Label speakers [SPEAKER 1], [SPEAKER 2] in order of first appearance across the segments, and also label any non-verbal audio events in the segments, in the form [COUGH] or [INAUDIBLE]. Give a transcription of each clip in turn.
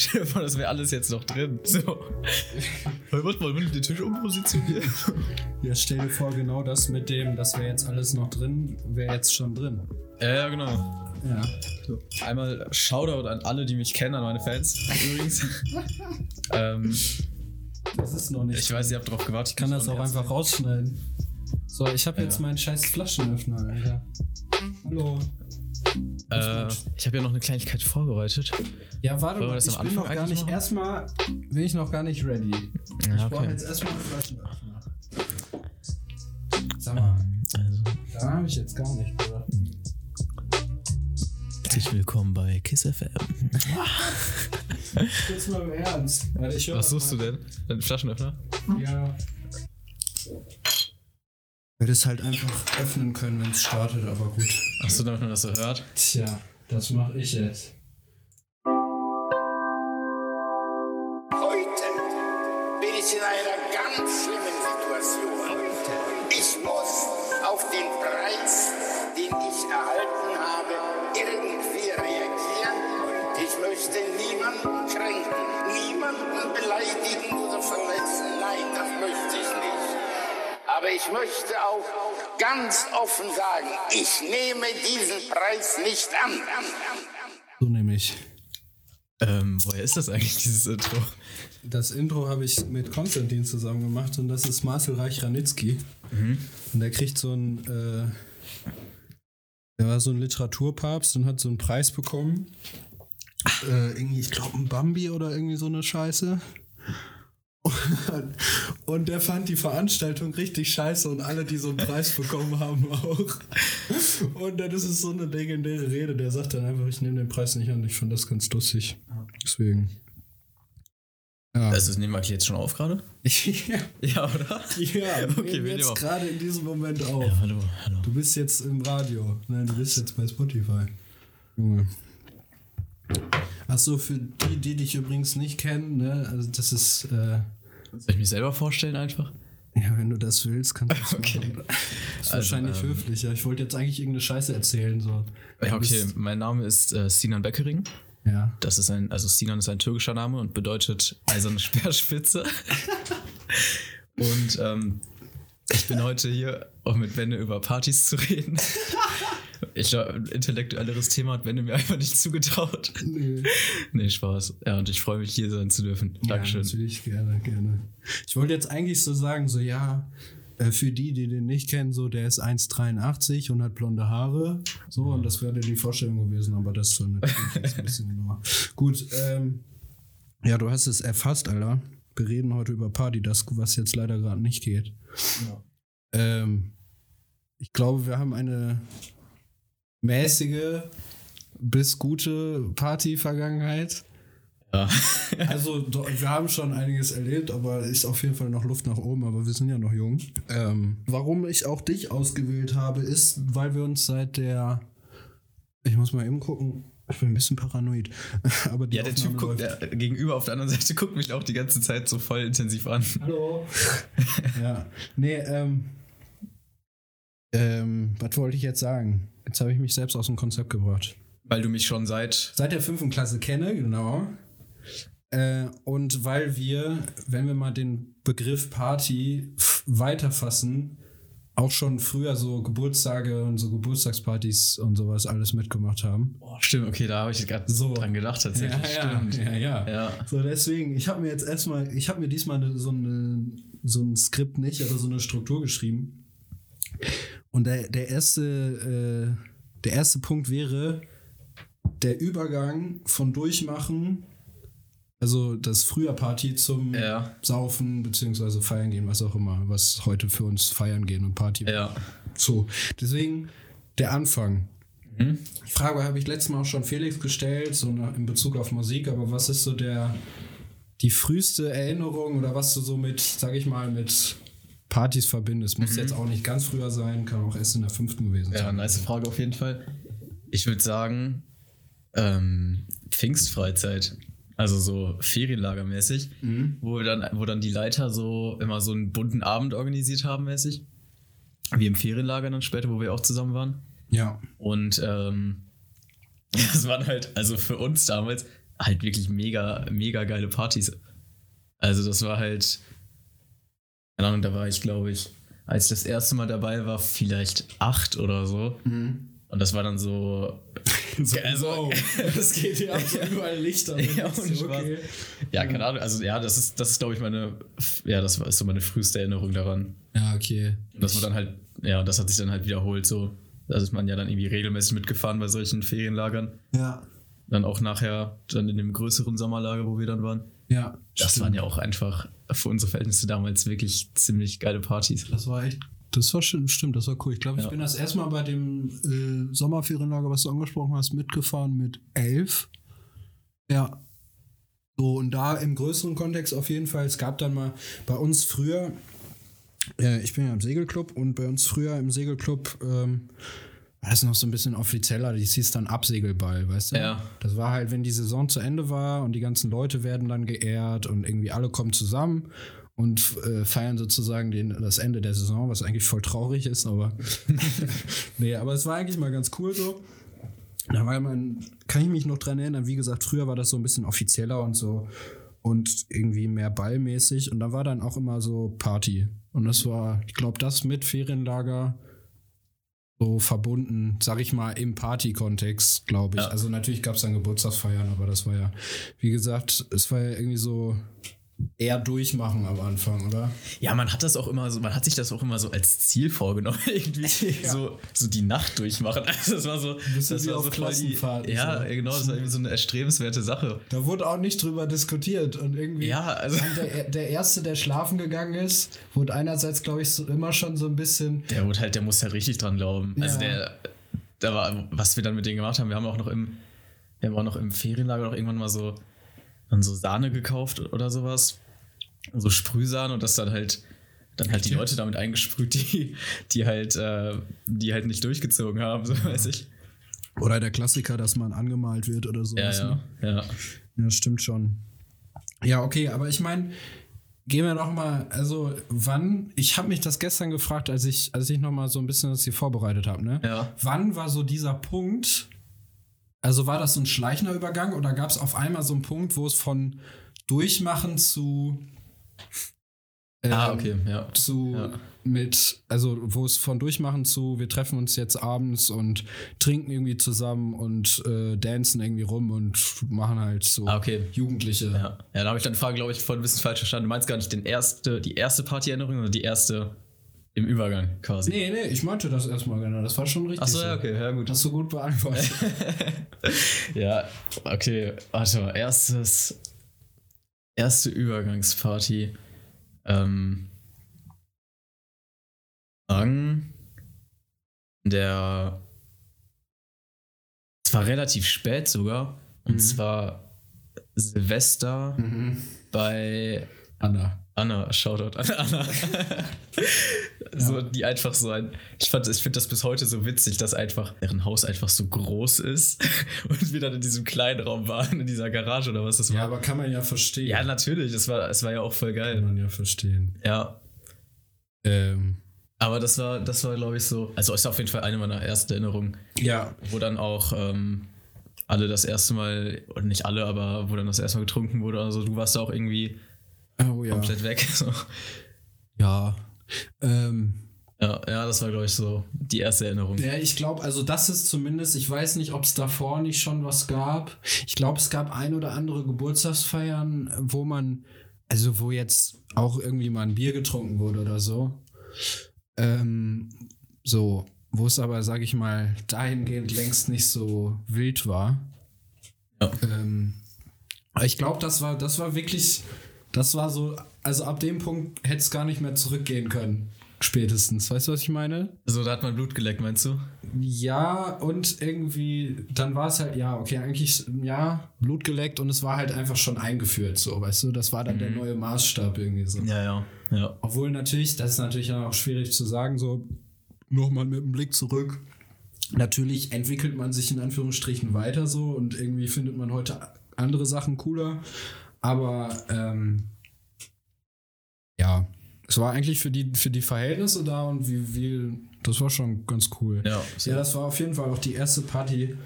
[SPEAKER 1] Stell dir vor, das wäre alles jetzt noch drin. So. [LAUGHS] Warte mal, wenn ich den Tisch umpositioniere.
[SPEAKER 2] Ja, stell dir vor, genau das mit dem, das wäre jetzt alles noch drin, wäre jetzt schon drin.
[SPEAKER 1] Ja, ja, genau.
[SPEAKER 2] Ja.
[SPEAKER 1] So. Einmal Shoutout an alle, die mich kennen, an meine Fans übrigens. [LAUGHS] ähm,
[SPEAKER 2] Das ist noch nicht.
[SPEAKER 1] ich weiß, ihr habt drauf gewartet.
[SPEAKER 2] Ich kann das auch einfach rausschneiden. So, ich habe jetzt
[SPEAKER 1] Ja.
[SPEAKER 2] meinen scheiß Flaschenöffner, Alter. Hallo.
[SPEAKER 1] Äh, ich habe ja noch eine Kleinigkeit vorbereitet.
[SPEAKER 2] Ja, warte mal, ich bin noch gar nicht,
[SPEAKER 1] machen?
[SPEAKER 2] erstmal bin ich noch gar nicht ready.
[SPEAKER 1] Ja,
[SPEAKER 2] Ich brauche jetzt erstmal einen Flaschenöffner. Sag mal,
[SPEAKER 1] Also,
[SPEAKER 2] da habe ich jetzt gar nicht, Bruder.
[SPEAKER 1] herzlich willkommen bei Kiss FM.
[SPEAKER 2] Jetzt mal im Ernst.
[SPEAKER 1] Was
[SPEAKER 2] mal.
[SPEAKER 1] suchst du denn? Deinen Flaschenöffner?
[SPEAKER 2] Ja. Ich hätte es halt einfach öffnen können, wenn es startet, aber gut.
[SPEAKER 1] Achso, damit man das so hört.
[SPEAKER 2] Tja, das mache ich jetzt.
[SPEAKER 3] Ich möchte auch ganz offen sagen, ich nehme diesen Preis nicht an.
[SPEAKER 2] So nämlich.
[SPEAKER 1] Ähm, woher ist das eigentlich, dieses Intro?
[SPEAKER 2] Das Intro habe ich mit Konstantin zusammen gemacht und das ist Marcel Reich-Ranitzky. Und der kriegt so ein, äh, der war so ein Literaturpapst und hat so einen Preis bekommen. Äh, irgendwie, ich glaube, ein Bambi oder irgendwie so eine Scheiße. Und, und der fand die Veranstaltung richtig scheiße und alle, die so einen Preis bekommen haben, auch. Und dann ist es so eine legendäre Rede. Der sagt dann einfach, ich nehme den Preis nicht an. Ich fand das ganz lustig. Deswegen. Ja.
[SPEAKER 1] Also, das nehmen wir jetzt schon auf gerade? [LAUGHS]
[SPEAKER 2] ja,
[SPEAKER 1] Ja, oder?
[SPEAKER 2] ja wir
[SPEAKER 1] Okay, wir
[SPEAKER 2] jetzt gerade in diesem Moment auf.
[SPEAKER 1] Ja, hallo, hallo.
[SPEAKER 2] Du bist jetzt im Radio. Nein, du bist jetzt bei Spotify. Junge. Achso, für die, die dich übrigens nicht kennen, ne, also das ist, äh,
[SPEAKER 1] Soll ich mich selber vorstellen einfach?
[SPEAKER 2] ja, wenn du das willst, kannst du das [LAUGHS]
[SPEAKER 1] Okay.
[SPEAKER 2] machen. Ist
[SPEAKER 1] Also,
[SPEAKER 2] wahrscheinlich
[SPEAKER 1] ähm,
[SPEAKER 2] höflicher. Ich wollte jetzt eigentlich irgendeine Scheiße erzählen, so.
[SPEAKER 1] Ja, okay. Mein Name ist äh, Sinan Beckering.
[SPEAKER 2] Ja.
[SPEAKER 1] Das ist ein, also Sinan ist ein türkischer Name und bedeutet eiserne [LAUGHS] Speerspitze. und ähm, ich bin heute hier, um mit Benne über Partys zu reden. [LAUGHS] Ich glaube, ein intellektuelleres Thema hat Benne mir einfach nicht zugetraut.
[SPEAKER 2] Nee.
[SPEAKER 1] Nee, Spaß. Ja, und ich freue mich, hier sein zu dürfen. Dankeschön.
[SPEAKER 2] Ja, natürlich, gerne, gerne. Ich wollte jetzt eigentlich so sagen, so ja, äh, für die, die den nicht kennen, so der ist 1,83 und hat blonde Haare. So, und das wäre die Vorstellung gewesen, aber das ist so natürlich ein [LAUGHS] bisschen genauer. Gut, ähm, ja, du hast es erfasst, Alter. Wir reden heute über Party, das, was jetzt leider gerade nicht geht. Ähm, ich glaube, wir haben eine mäßige bis gute Party-Vergangenheit.
[SPEAKER 1] Ja. [LAUGHS]
[SPEAKER 2] Also wir haben schon einiges erlebt, aber ist auf jeden Fall noch Luft nach oben, aber wir sind ja noch jung. Ähm, warum ich auch dich ausgewählt habe, ist, weil wir uns seit der ich muss mal eben gucken, ich bin ein bisschen paranoid. [LAUGHS] aber die
[SPEAKER 1] Ja, der
[SPEAKER 2] Aufnahme
[SPEAKER 1] Typ guckt, der gegenüber auf der anderen Seite guckt mich auch die ganze Zeit so voll intensiv an.
[SPEAKER 2] Hallo. [LAUGHS] ja. Nee, ähm. Ähm, was wollte ich jetzt sagen? Jetzt habe ich mich selbst aus dem Konzept gebracht.
[SPEAKER 1] Weil du mich schon seit.
[SPEAKER 2] Seit der fünften Klasse kenne, genau. Äh, und weil wir, wenn wir mal den Begriff Party weiterfassen, auch schon früher so Geburtstage und so Geburtstagspartys und sowas alles mitgemacht haben.
[SPEAKER 1] Oh, stimmt, okay, da habe ich gerade
[SPEAKER 2] So.
[SPEAKER 1] dran gedacht tatsächlich.
[SPEAKER 2] ja,
[SPEAKER 1] stimmt.
[SPEAKER 2] ja, ja.
[SPEAKER 1] Ja.
[SPEAKER 2] So, deswegen, ich habe mir jetzt erstmal, ich habe mir diesmal so, eine, so ein Skript nicht, aber so eine Struktur geschrieben. Und der, der, erste, äh, der erste Punkt wäre der Übergang von Durchmachen, also das Frühjahrparty zum
[SPEAKER 1] Ja.
[SPEAKER 2] Saufen beziehungsweise feiern gehen, was auch immer, was heute für uns feiern gehen und Party.
[SPEAKER 1] Ja.
[SPEAKER 2] So, deswegen der Anfang.
[SPEAKER 1] Mhm.
[SPEAKER 2] Die Frage habe ich letztes Mal auch schon Felix gestellt, so in Bezug auf Musik, aber was ist so der die früheste Erinnerung oder was du so mit, sag ich mal, mit Partys verbindest? Muss jetzt auch nicht ganz früher sein, kann auch erst in der fünften gewesen
[SPEAKER 1] Mhm. Ja,
[SPEAKER 2] sein.
[SPEAKER 1] nice Frage auf jeden Fall. Ich würde sagen, ähm, Pfingstfreizeit. Also so Ferienlagermäßig,
[SPEAKER 2] Mhm.
[SPEAKER 1] wo, wir dann, wo dann die Leiter so immer so einen bunten Abend organisiert haben, mäßig. Wie im Ferienlager dann später, wo wir auch zusammen waren.
[SPEAKER 2] Ja.
[SPEAKER 1] Und ähm, [LAUGHS] das waren halt, also für uns damals, halt wirklich mega, mega geile Partys. Also das war halt, keine Ahnung, da war ich, glaube ich, als ich das erste Mal dabei war, vielleicht acht oder so. Und das war dann so. [LAUGHS]
[SPEAKER 2] So,
[SPEAKER 1] Also- [LAUGHS]
[SPEAKER 2] das geht hier [LAUGHS] ab, so überall Lichter.
[SPEAKER 1] Ja, Spaß.
[SPEAKER 2] okay.
[SPEAKER 1] Ja, keine Ahnung. Also ja, das ist, das ist, glaube ich, meine, ja, das ist so meine früheste Erinnerung daran.
[SPEAKER 2] Ja, okay.
[SPEAKER 1] Und das war dann halt, ja, das hat sich dann halt wiederholt so. Da ist man ja dann irgendwie regelmäßig mitgefahren bei solchen Ferienlagern.
[SPEAKER 2] Ja.
[SPEAKER 1] Dann auch nachher, dann in dem größeren Sommerlager, wo wir dann waren.
[SPEAKER 2] Ja.
[SPEAKER 1] Das
[SPEAKER 2] stimmt.
[SPEAKER 1] waren ja auch einfach für unsere Verhältnisse damals wirklich ziemlich geile Partys.
[SPEAKER 2] Das war echt. Das war stimmt, stimmt, das war cool. Ich glaube, ich
[SPEAKER 1] Ja.
[SPEAKER 2] bin das erstmal bei dem äh, Sommerferienlager, was du angesprochen hast, mitgefahren mit elf. Ja. So, und da im größeren Kontext auf jeden Fall, es gab dann mal bei uns früher, äh, ich bin ja im Segelclub und bei uns früher im Segelclub ähm, war das noch so ein bisschen offizieller, das hieß dann Absegelball, weißt du?
[SPEAKER 1] Ja.
[SPEAKER 2] Das war halt, wenn die Saison zu Ende war und die ganzen Leute werden dann geehrt und irgendwie alle kommen zusammen und äh, feiern sozusagen den, das Ende der Saison, was eigentlich voll traurig ist, aber [LAUGHS] nee, aber es war eigentlich mal ganz cool so. Da war man, kann ich mich noch dran erinnern, wie gesagt, früher war das so ein bisschen offizieller und so und irgendwie mehr ballmäßig und da war dann auch immer so Party und das war, ich glaube, das mit Ferienlager so verbunden, sag ich mal, im Party-Kontext, glaube ich.
[SPEAKER 1] Ja.
[SPEAKER 2] Also natürlich gab es dann Geburtstagsfeiern, aber das war ja, wie gesagt, es war ja irgendwie so eher durchmachen am Anfang, oder?
[SPEAKER 1] Ja, man hat das auch immer so, man hat sich das auch immer so als Ziel vorgenommen, [LAUGHS] irgendwie
[SPEAKER 2] Ja.
[SPEAKER 1] so, so die Nacht durchmachen. [LAUGHS] Also das war so, das war so
[SPEAKER 2] Klassenfahrten,
[SPEAKER 1] Ja,
[SPEAKER 2] so.
[SPEAKER 1] genau, das war irgendwie so eine erstrebenswerte Sache.
[SPEAKER 2] Da wurde auch nicht drüber diskutiert und irgendwie.
[SPEAKER 1] Ja, also- [LAUGHS]
[SPEAKER 2] Der, der Erste, der schlafen gegangen ist, wurde einerseits, glaube ich, so immer schon so ein bisschen.
[SPEAKER 1] Der wurde halt, der muss halt richtig dran glauben. Also
[SPEAKER 2] Ja.
[SPEAKER 1] der, da war, was wir dann mit denen gemacht haben, wir haben auch noch im, wir haben auch noch im Ferienlager noch irgendwann mal so, dann so Sahne gekauft oder sowas. So Sprühsahne und das dann halt, dann halt die Leute damit eingesprüht, [LAUGHS] die, die halt, äh, die halt nicht durchgezogen haben, so weiß ich.
[SPEAKER 2] Oder der Klassiker, dass man angemalt wird oder so.
[SPEAKER 1] Ja, ja, ja.
[SPEAKER 2] Ja, stimmt schon. Ja, okay, aber ich meine, gehen wir doch mal, also wann, ich habe mich das gestern gefragt, als ich, als ich noch mal so ein bisschen das hier vorbereitet habe, ne?
[SPEAKER 1] Ja.
[SPEAKER 2] Wann war so dieser Punkt, also war das so ein schleichender Übergang oder gab es auf einmal so einen Punkt, wo es von Durchmachen zu
[SPEAKER 1] Ah,
[SPEAKER 2] ähm,
[SPEAKER 1] okay, ja.
[SPEAKER 2] zu
[SPEAKER 1] Ja.
[SPEAKER 2] mit, also wo es von Durchmachen zu, wir treffen uns jetzt abends und trinken irgendwie zusammen und äh, dancen irgendwie rum und machen halt so
[SPEAKER 1] Ah, okay.
[SPEAKER 2] Jugendliche.
[SPEAKER 1] Ja, ja da habe ich dann die Frage, glaube ich, voll ein bisschen falsch verstanden. Du meinst gar nicht den erste, die erste Partyerinnerung, sondern die erste im Übergang quasi.
[SPEAKER 2] Nee, nee, ich meinte das erstmal genau. Das war schon richtig.
[SPEAKER 1] Achso,
[SPEAKER 2] so.
[SPEAKER 1] ja, okay, ja, gut.
[SPEAKER 2] Hast du gut beantwortet. [LAUGHS]
[SPEAKER 1] Ja, okay. Warte mal, erstes. Erste Übergangsparty. Ähm. Sagen. Der. Es war relativ spät sogar. Und zwar Silvester bei
[SPEAKER 2] Anna.
[SPEAKER 1] Anna, Shoutout an Anna. [LAUGHS] [LAUGHS] so, die einfach so ein. Ich, fand- ich finde das bis heute so witzig, dass einfach deren Haus einfach so groß ist [LAUGHS] und wir dann in diesem kleinen Raum waren, in dieser Garage oder was das
[SPEAKER 2] Ja,
[SPEAKER 1] war.
[SPEAKER 2] aber kann man ja verstehen.
[SPEAKER 1] Ja, natürlich, es war, es war ja auch voll
[SPEAKER 2] kann
[SPEAKER 1] geil.
[SPEAKER 2] man ja verstehen.
[SPEAKER 1] Ja.
[SPEAKER 2] Ähm,
[SPEAKER 1] Aber das war, das war, glaube ich, so. Also ist auf jeden Fall eine meiner ersten Erinnerungen,
[SPEAKER 2] ja,
[SPEAKER 1] wo dann auch ähm, alle das erste Mal, oder nicht alle, aber wo dann das erste Mal getrunken wurde. Also du warst da auch irgendwie
[SPEAKER 2] oh ja.
[SPEAKER 1] komplett weg. [LAUGHS] So.
[SPEAKER 2] Ja. Ähm,
[SPEAKER 1] Ja, ja, das war, glaube ich, so die erste Erinnerung.
[SPEAKER 2] Ja, ich glaube, also das ist zumindest, ich weiß nicht, ob es davor nicht schon was gab. Ich glaube, es gab ein oder andere Geburtstagsfeiern, wo man, also wo jetzt auch irgendwie mal ein Bier getrunken wurde oder so. Ähm, so, wo es aber, sag ich mal, dahingehend längst nicht so wild war.
[SPEAKER 1] Ja.
[SPEAKER 2] Ähm, ich glaube, das war, das war wirklich, das war so, also ab dem Punkt hätte es gar nicht mehr zurückgehen können. Spätestens. Weißt du, was ich meine?
[SPEAKER 1] So, da hat man Blut geleckt, meinst du?
[SPEAKER 2] Ja, und irgendwie, dann war es halt, ja, okay, eigentlich, ja, Blut geleckt und es war halt einfach schon eingeführt, so, weißt du, das war dann der neue Maßstab irgendwie so.
[SPEAKER 1] Ja, ja, ja.
[SPEAKER 2] Obwohl natürlich, das ist natürlich auch schwierig zu sagen, so, nochmal mit dem Blick zurück. Natürlich entwickelt man sich in Anführungsstrichen weiter so und irgendwie findet man heute andere Sachen cooler, aber ähm, ja, es war eigentlich für die, für die Verhältnisse da und wie, wie, das war schon ganz cool.
[SPEAKER 1] Ja,
[SPEAKER 2] Ja, das war auf jeden Fall auch die erste Party,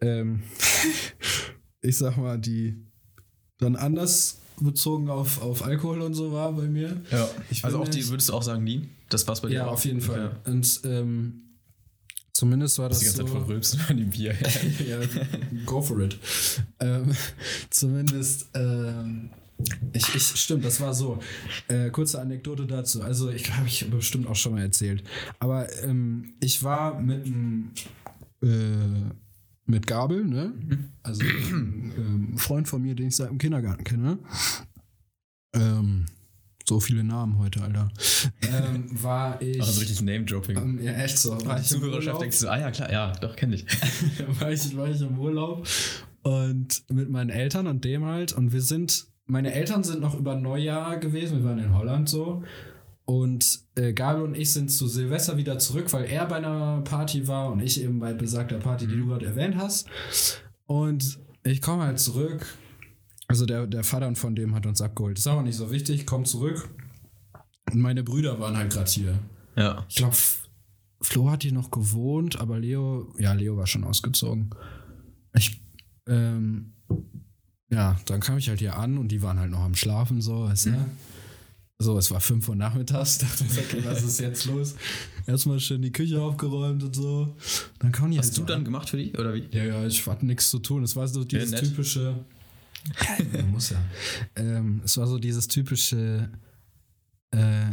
[SPEAKER 2] ähm, [LAUGHS] ich sag mal, die dann anders bezogen auf, auf Alkohol und so war bei mir.
[SPEAKER 1] Ja.
[SPEAKER 2] Ich
[SPEAKER 1] also auch die, würdest du auch sagen, die? Das passt bei dir
[SPEAKER 2] Ja,
[SPEAKER 1] auch?
[SPEAKER 2] auf jeden Fall.
[SPEAKER 1] Ja.
[SPEAKER 2] Und ähm, zumindest war
[SPEAKER 1] Das die ganze
[SPEAKER 2] so.
[SPEAKER 1] Zeit verrülpst an dem Bier. [LAUGHS]
[SPEAKER 2] ja, go for it. Ähm, [LAUGHS] zumindest, ähm, ich, ich, stimmt, das war so. Äh, kurze Anekdote dazu. Also, ich habe ich bestimmt auch schon mal erzählt. Aber ähm, ich war mit einem. Äh, mit Gabel, ne? Also ein ähm, Freund von mir, den ich seit dem Kindergarten kenne. Ähm, so viele Namen heute, Alter. Ähm, war ich.
[SPEAKER 1] Also richtig Name-Dropping.
[SPEAKER 2] ähm, ja, echt so. War
[SPEAKER 1] die
[SPEAKER 2] ich im
[SPEAKER 1] Zuhörerschaft sich so, ah ja, klar, ja, doch, kenn ich. [LAUGHS]
[SPEAKER 2] war, ich, war ich im Urlaub und mit meinen Eltern und dem halt. Und wir sind, meine Eltern sind noch über Neujahr gewesen, wir waren in Holland so. Und äh, Gabi und ich sind zu Silvester wieder zurück, weil er bei einer Party war und ich eben bei besagter Party, die du gerade erwähnt hast. Und ich komme halt zurück. Also der, der Vater von dem hat uns abgeholt. Ist auch nicht so wichtig, komm zurück. Und meine Brüder waren halt gerade hier.
[SPEAKER 1] Ja.
[SPEAKER 2] Ich glaube, Flo hat hier noch gewohnt, aber Leo, ja, Leo war schon ausgezogen. Ich, ähm, ja, dann kam ich halt hier an und die waren halt noch am Schlafen, so, weißt du? So, es war 5 Uhr nachmittags, [LAUGHS] dachte ich, okay, was ist jetzt los? Erstmal schön die Küche aufgeräumt und so. Dann kam die
[SPEAKER 1] Hast
[SPEAKER 2] halt
[SPEAKER 1] du dann
[SPEAKER 2] an.
[SPEAKER 1] gemacht für die, oder wie?
[SPEAKER 2] Ja, ja, ich hatte nichts zu tun. Es war so dieses
[SPEAKER 1] nett.
[SPEAKER 2] typische. Ja, muss ja. Ähm, es war so dieses typische. Äh,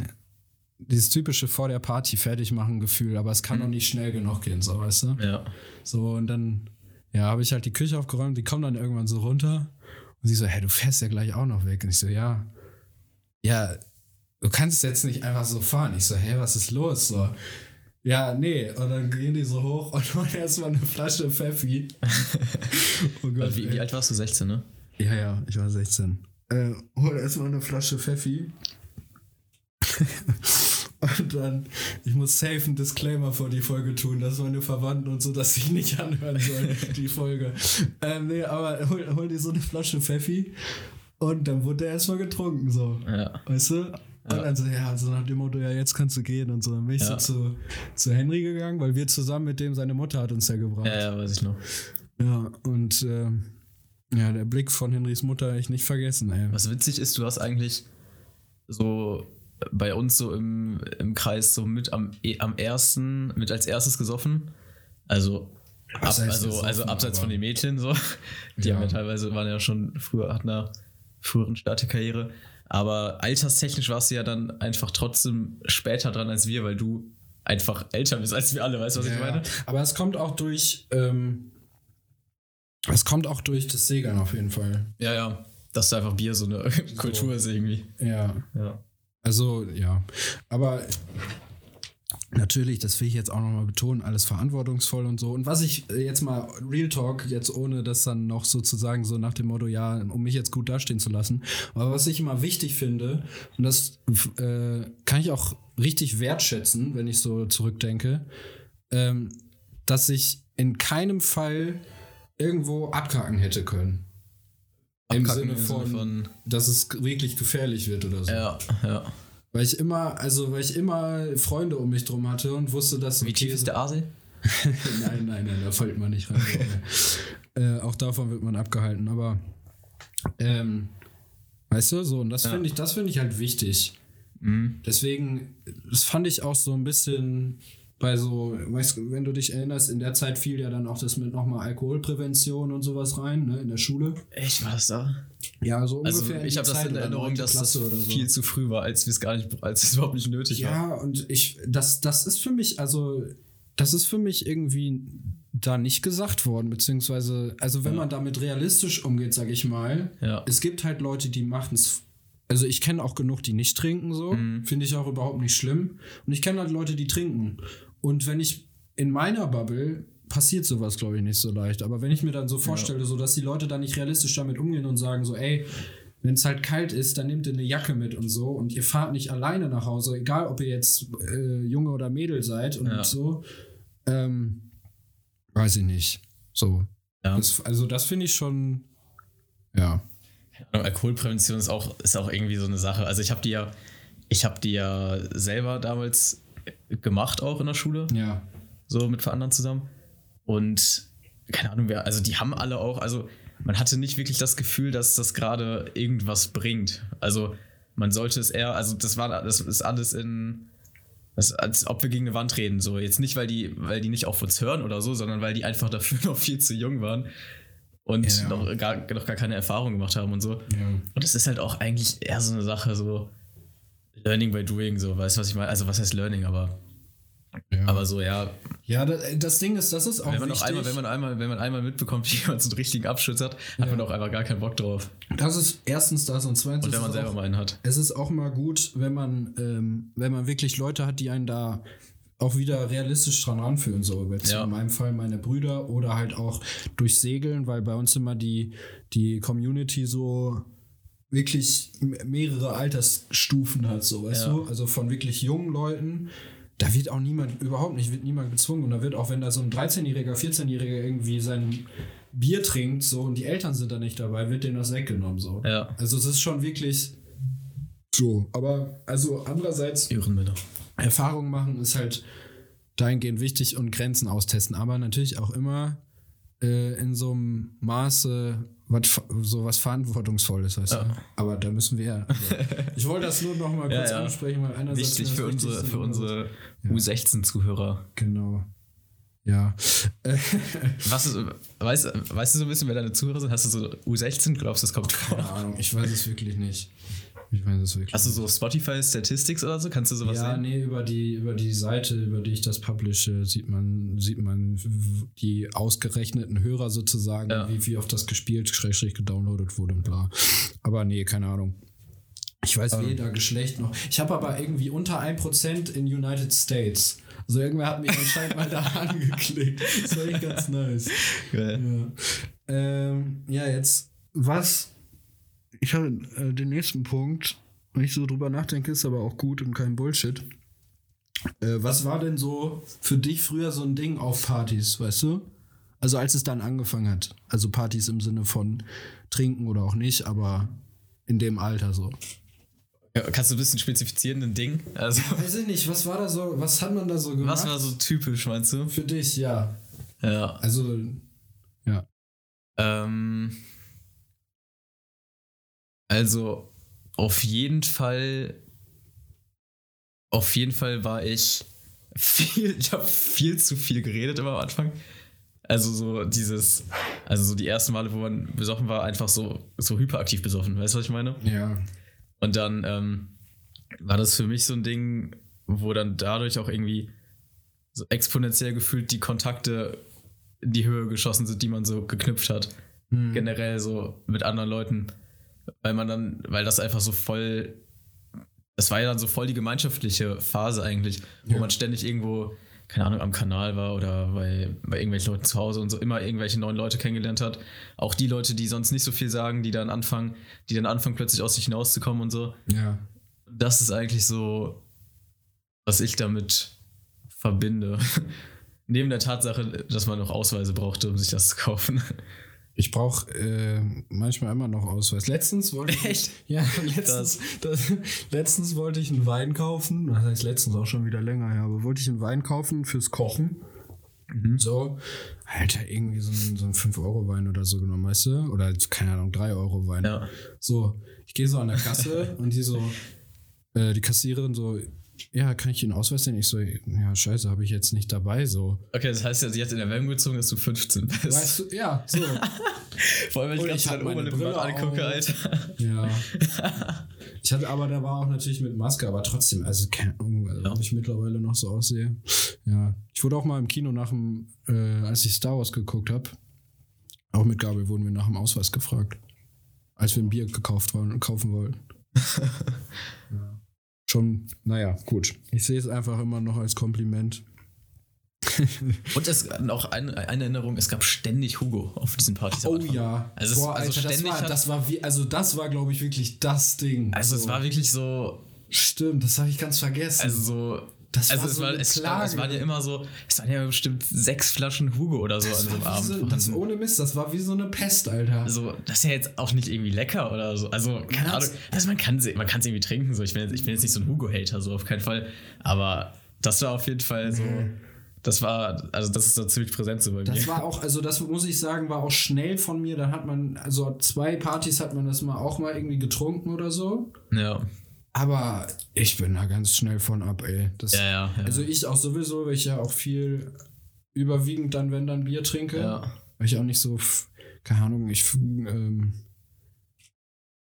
[SPEAKER 2] dieses typische vor der Party fertig machen Gefühl, aber es kann noch nicht schnell genug gehen, so weißt du?
[SPEAKER 1] Ja.
[SPEAKER 2] So, und dann, ja, habe ich halt die Küche aufgeräumt, die kommen dann irgendwann so runter und sie so, hä, du fährst ja gleich auch noch weg. Und ich so, ja, ja, du kannst jetzt nicht einfach so fahren. Ich so, hä, was ist los? So, ja, nee. Und dann gehen die so hoch und holen erstmal eine Flasche Pfeffi. [LAUGHS] oh Gott,
[SPEAKER 1] wie, wie alt warst du? 16, ne?
[SPEAKER 2] Ja, ja, ich war 16. Äh, hol erstmal eine Flasche Pfeffi. [LAUGHS] und dann, ich muss safe einen Disclaimer vor die Folge tun, dass meine Verwandten und so, dass sie nicht anhören sollen, [LAUGHS] die Folge. Ähm, nee, aber hol, hol dir so eine Flasche Pfeffi und dann wurde der erstmal getrunken, so.
[SPEAKER 1] Ja.
[SPEAKER 2] Weißt du? Und
[SPEAKER 1] Ja.
[SPEAKER 2] dann so, ja, so nach dem Motto, ja, jetzt kannst du gehen und so. Dann bin ich
[SPEAKER 1] Ja.
[SPEAKER 2] so zu, zu Henry gegangen, weil wir zusammen mit dem, seine Mutter hat uns ja gebracht.
[SPEAKER 1] Ja, ja, weiß ich noch.
[SPEAKER 2] Ja, und ähm, ja, der Blick von Henrys Mutter ich nicht vergessen, ey.
[SPEAKER 1] Was witzig ist, du hast eigentlich so bei uns so im, im Kreis so mit am, eh- am ersten, mit als erstes gesoffen. Also, ab, also,
[SPEAKER 2] gesoffen,
[SPEAKER 1] also abseits von den Mädchen so. [LAUGHS] Die
[SPEAKER 2] Ja.
[SPEAKER 1] haben ja teilweise, waren ja schon früher, hatten eine früheren Startekarriere. Aber alterstechnisch warst du ja dann einfach trotzdem später dran als wir, weil du einfach älter bist als wir alle, weißt du, was ich
[SPEAKER 2] Ja,
[SPEAKER 1] meine?
[SPEAKER 2] Aber es kommt auch durch, ähm, es kommt auch durch das Segeln auf jeden Fall.
[SPEAKER 1] Ja, ja. Dass da einfach Bier so eine Kultur ist irgendwie.
[SPEAKER 2] Ja,
[SPEAKER 1] Ja.
[SPEAKER 2] also ja. Aber natürlich, das will ich jetzt auch nochmal betonen, alles verantwortungsvoll und so. Und was ich äh, jetzt mal Real Talk, jetzt ohne das dann noch sozusagen so nach dem Motto, ja, um mich jetzt gut dastehen zu lassen. Aber was ich immer wichtig finde, und das äh, kann ich auch richtig wertschätzen, wenn ich so zurückdenke, ähm, dass ich in keinem Fall irgendwo abkacken hätte können. Im
[SPEAKER 1] Abkacken
[SPEAKER 2] Sinne von, dass es wirklich gefährlich wird oder so.
[SPEAKER 1] Ja, ja.
[SPEAKER 2] Weil ich immer, also weil ich immer Freunde um mich drum hatte und wusste, dass
[SPEAKER 1] Wie tief ist der Aasee? [LAUGHS]
[SPEAKER 2] nein, nein, nein, da fällt man nicht rein. [LAUGHS] äh, auch davon wird man abgehalten, aber ähm, weißt du, so, und das
[SPEAKER 1] Ja.
[SPEAKER 2] finde ich, das finde ich halt wichtig.
[SPEAKER 1] Mhm.
[SPEAKER 2] Deswegen, das fand ich auch so ein bisschen bei so, weißt du, wenn du dich erinnerst, in der Zeit fiel ja dann auch das mit nochmal Alkoholprävention und sowas rein, ne, in der Schule.
[SPEAKER 1] Echt, war das da?
[SPEAKER 2] Ja, so
[SPEAKER 1] Also
[SPEAKER 2] ungefähr.
[SPEAKER 1] ich habe das
[SPEAKER 2] Zeit
[SPEAKER 1] in Erinnerung, dass das
[SPEAKER 2] Klasse oder so.
[SPEAKER 1] viel zu früh war, als wir es gar nicht, als es [LAUGHS] überhaupt nicht nötig war.
[SPEAKER 2] Ja, und ich, das, das ist für mich, also, das ist für mich irgendwie da nicht gesagt worden, beziehungsweise, also wenn
[SPEAKER 1] Ja.
[SPEAKER 2] man damit realistisch umgeht, sage ich mal,
[SPEAKER 1] Ja.
[SPEAKER 2] es gibt halt Leute, die machen es. Also ich kenne auch genug, die nicht trinken, so.
[SPEAKER 1] Mhm.
[SPEAKER 2] Finde ich auch überhaupt nicht schlimm. Und ich kenne halt Leute, die trinken. Und wenn ich in meiner Bubble passiert sowas, glaube ich, nicht so leicht. Aber wenn ich mir dann so vorstelle, so dass die Leute dann nicht realistisch damit umgehen und sagen so, ey, wenn es halt kalt ist, dann nehmt ihr eine Jacke mit und so und ihr fahrt nicht alleine nach Hause, egal ob ihr jetzt äh, Junge oder Mädel seid und
[SPEAKER 1] Ja.
[SPEAKER 2] so. Ähm, weiß ich nicht. So.
[SPEAKER 1] Ja.
[SPEAKER 2] Das, also das finde ich schon, ja.
[SPEAKER 1] Alkoholprävention ist auch, ist auch irgendwie so eine Sache. Also ich habe die ja, ich habe die ja selber damals gemacht auch in der Schule,
[SPEAKER 2] Ja.
[SPEAKER 1] so mit anderen zusammen. Und keine Ahnung, wer, also die haben alle auch, also man hatte nicht wirklich das Gefühl, dass das gerade irgendwas bringt. Also man sollte es eher, also das war, das ist alles in, das, als ob wir gegen eine Wand reden. So jetzt nicht, weil die, weil die nicht auf uns hören oder so, sondern weil die einfach dafür [LAUGHS] noch viel zu jung waren und
[SPEAKER 2] Ja.
[SPEAKER 1] noch, gar, noch gar keine Erfahrung gemacht haben und so. Und das ist halt auch eigentlich eher so eine Sache, so Learning by Doing, so, weißt du, was ich meine? Also was heißt Learning, aber,
[SPEAKER 2] Ja,
[SPEAKER 1] aber so, ja,
[SPEAKER 2] ja das, das Ding ist, das ist auch
[SPEAKER 1] wenn man,
[SPEAKER 2] wichtig.
[SPEAKER 1] einmal, wenn, man einmal, wenn man einmal mitbekommt, [LAUGHS] wie jemand so einen richtigen Abschutz hat, hat man auch einfach gar keinen Bock drauf.
[SPEAKER 2] das ist erstens das und zweitens
[SPEAKER 1] Und wenn man
[SPEAKER 2] es
[SPEAKER 1] selber
[SPEAKER 2] auch,
[SPEAKER 1] mal einen hat.
[SPEAKER 2] es ist auch mal gut, wenn man, ähm, wenn man wirklich Leute hat, die einen da auch wieder realistisch dran ranführen, so jetzt
[SPEAKER 1] Ja.
[SPEAKER 2] in meinem Fall meine Brüder oder halt auch durch Segeln, weil bei uns immer die, die Community so wirklich mehrere Altersstufen hat, so, weißt
[SPEAKER 1] Ja.
[SPEAKER 2] du? Also von wirklich jungen Leuten, da wird auch niemand, überhaupt nicht, wird niemand gezwungen. Und da wird auch, wenn da so ein 13-Jähriger, 14-Jähriger irgendwie sein Bier trinkt, so, und die Eltern sind da nicht dabei, wird denen das weggenommen, so.
[SPEAKER 1] Ja.
[SPEAKER 2] Also es ist schon wirklich so. Aber also andererseits
[SPEAKER 1] Ehrenmänner.
[SPEAKER 2] Erfahrung machen ist halt dahingehend wichtig und Grenzen austesten. Aber natürlich auch immer äh, in so einem Maße was, so was Verantwortungsvolles, weißt
[SPEAKER 1] Ja.
[SPEAKER 2] du? Aber da müssen wir ja. Also, [LAUGHS] ich wollte das nur noch mal
[SPEAKER 1] Ja,
[SPEAKER 2] kurz
[SPEAKER 1] ja.
[SPEAKER 2] ansprechen, weil einerseits
[SPEAKER 1] Wichtig für unsere, für unsere
[SPEAKER 2] Ja.
[SPEAKER 1] U16-Zuhörer.
[SPEAKER 2] Genau. Ja. [LAUGHS]
[SPEAKER 1] Was ist, weißt, weißt du so ein bisschen, wer deine Zuhörer sind? Hast du so U16? Glaubst du, das kommt vor?
[SPEAKER 2] Keine Ahnung, ich weiß es wirklich nicht. Ich weiß es wirklich
[SPEAKER 1] Hast du so Spotify Statistics oder so? Kannst du sowas
[SPEAKER 2] ja,
[SPEAKER 1] sehen?
[SPEAKER 2] nee, über die, über die Seite, über die ich das publishe, sieht man, sieht man die ausgerechneten Hörer sozusagen,
[SPEAKER 1] Ja.
[SPEAKER 2] wie, wie oft das gespielt, schrägstrich gedownloadet wurde und bla. Aber nee, keine Ahnung. Ich weiß
[SPEAKER 1] Ähm.
[SPEAKER 2] weder Geschlecht noch. Ich habe aber irgendwie unter 1% in United States. Also irgendwer hat mich anscheinend mal da [LAUGHS] angeklickt. Das war echt ganz nice.
[SPEAKER 1] Geil.
[SPEAKER 2] Ja. Ähm, ja, jetzt, was. Ich habe äh, den nächsten Punkt, wenn ich so drüber nachdenke, ist aber auch gut und kein Bullshit. Äh, was war denn so für dich früher so ein Ding auf Partys, weißt du? Also als es dann angefangen hat. Also Partys im Sinne von trinken oder auch nicht, aber in dem Alter so.
[SPEAKER 1] Ja, kannst du ein bisschen spezifizieren, ein Ding? Also,
[SPEAKER 2] Weiß ich nicht, was war da so, was hat man da so gemacht?
[SPEAKER 1] was war so typisch, meinst du?
[SPEAKER 2] für dich, ja.
[SPEAKER 1] Ja.
[SPEAKER 2] Also, ja.
[SPEAKER 1] Ähm, also auf jeden Fall, auf jeden Fall war ich viel, [LAUGHS] ich habe viel zu viel geredet immer am Anfang. Also so dieses, also so die ersten Male, wo man besoffen war, einfach so, so hyperaktiv besoffen. Weißt du, was ich meine?
[SPEAKER 2] Ja.
[SPEAKER 1] Und dann ähm, war das für mich so ein Ding, wo dann dadurch auch irgendwie so exponentiell gefühlt die Kontakte in die Höhe geschossen sind, die man so geknüpft hat.
[SPEAKER 2] Hm.
[SPEAKER 1] Generell so mit anderen Leuten. Weil man dann, weil das einfach so voll, das war ja dann so voll die gemeinschaftliche Phase eigentlich, wo
[SPEAKER 2] Ja.
[SPEAKER 1] man ständig irgendwo, keine Ahnung, am Kanal war oder bei, bei irgendwelchen Leuten zu Hause und so immer irgendwelche neuen Leute kennengelernt hat. Auch die Leute, die sonst nicht so viel sagen, die dann anfangen, die dann anfangen plötzlich aus sich hinauszukommen und so.
[SPEAKER 2] Ja.
[SPEAKER 1] Das ist eigentlich so, was ich damit verbinde. [LAUGHS] Neben der Tatsache, dass man noch Ausweise brauchte, um sich das zu kaufen.
[SPEAKER 2] Ich brauche äh, manchmal immer noch Ausweis. Letztens wollte ich. [LAUGHS]
[SPEAKER 1] Echt?
[SPEAKER 2] Ja, letztens, [LAUGHS] das, letztens wollte ich einen Wein kaufen. Das heißt letztens auch schon wieder länger, ja. Aber wollte ich einen Wein kaufen fürs Kochen. So, Alter, irgendwie so ein, so ein 5-Euro-Wein oder so genommen, weißt du? Oder keine Ahnung, 3-Euro-Wein.
[SPEAKER 1] Ja.
[SPEAKER 2] So, ich gehe so an der Kasse [LAUGHS] und die so, äh, die Kassiererin so, ja, kann ich Ihren Ausweis sehen? Ich so, ja, scheiße, habe ich jetzt nicht dabei, so.
[SPEAKER 1] Okay, das heißt ja, sie hat in Erwägung gezogen, dass du 15 bist.
[SPEAKER 2] Weißt du, ja, so. [LAUGHS]
[SPEAKER 1] Vor allem, wenn ich gerade
[SPEAKER 2] ich
[SPEAKER 1] deine
[SPEAKER 2] meine
[SPEAKER 1] Oberlippen
[SPEAKER 2] Brille
[SPEAKER 1] angucke. Alter.
[SPEAKER 2] Ja. [LAUGHS] Ich hatte aber, da war auch natürlich mit Maske, aber trotzdem, also keine Ahnung, also,
[SPEAKER 1] Ja.
[SPEAKER 2] ob ich mittlerweile noch so aussehe. Ja. Ich wurde auch mal im Kino nach dem, äh, als ich Star Wars geguckt habe, auch mit Gabriel wurden wir nach dem Ausweis gefragt. Als wir ein Bier gekauft wollen, kaufen wollten. [LAUGHS] ja. Schon, naja, gut. Ich sehe es einfach immer noch als Kompliment. [LAUGHS]
[SPEAKER 1] Und es noch eine, eine Erinnerung, es gab ständig Hugo auf diesen Partys.
[SPEAKER 2] Oh ja.
[SPEAKER 1] Also, es,
[SPEAKER 2] Boah,
[SPEAKER 1] also
[SPEAKER 2] Alter, das
[SPEAKER 1] ständig
[SPEAKER 2] war,
[SPEAKER 1] hat,
[SPEAKER 2] das war wie, also das war, glaube ich, wirklich das Ding.
[SPEAKER 1] also es
[SPEAKER 2] So.
[SPEAKER 1] war wirklich so,
[SPEAKER 2] Stimmt, das habe ich ganz vergessen.
[SPEAKER 1] also so,
[SPEAKER 2] Das
[SPEAKER 1] also
[SPEAKER 2] war
[SPEAKER 1] es,
[SPEAKER 2] so
[SPEAKER 1] war, es,
[SPEAKER 2] Plage.
[SPEAKER 1] es waren ja immer so, es waren ja bestimmt sechs Flaschen Hugo oder so an so einem
[SPEAKER 2] war
[SPEAKER 1] Abend.
[SPEAKER 2] so, das, ohne Mist, das war wie so eine Pest, Alter.
[SPEAKER 1] Also, das ist ja jetzt auch nicht irgendwie lecker oder so. Also, keine Ahnung. Also, man kann es man kann's irgendwie trinken. So. Ich, bin jetzt, ich bin jetzt nicht so ein Hugo-Hater, so auf keinen Fall. Aber das war auf jeden Fall so. das war, also das ist so ziemlich präsent so bei
[SPEAKER 2] Das
[SPEAKER 1] mir.
[SPEAKER 2] war auch, also das muss ich sagen, war auch schnell von mir. Da hat man, also zwei Partys hat man das mal auch mal irgendwie getrunken oder so.
[SPEAKER 1] ja.
[SPEAKER 2] Aber ich bin da ganz schnell von ab, ey. Das,
[SPEAKER 1] Ja, ja, ja.
[SPEAKER 2] Also ich auch sowieso, weil ich ja auch viel überwiegend dann, wenn dann Bier trinke.
[SPEAKER 1] ja.
[SPEAKER 2] Weil ich auch nicht so, keine Ahnung, ich ähm,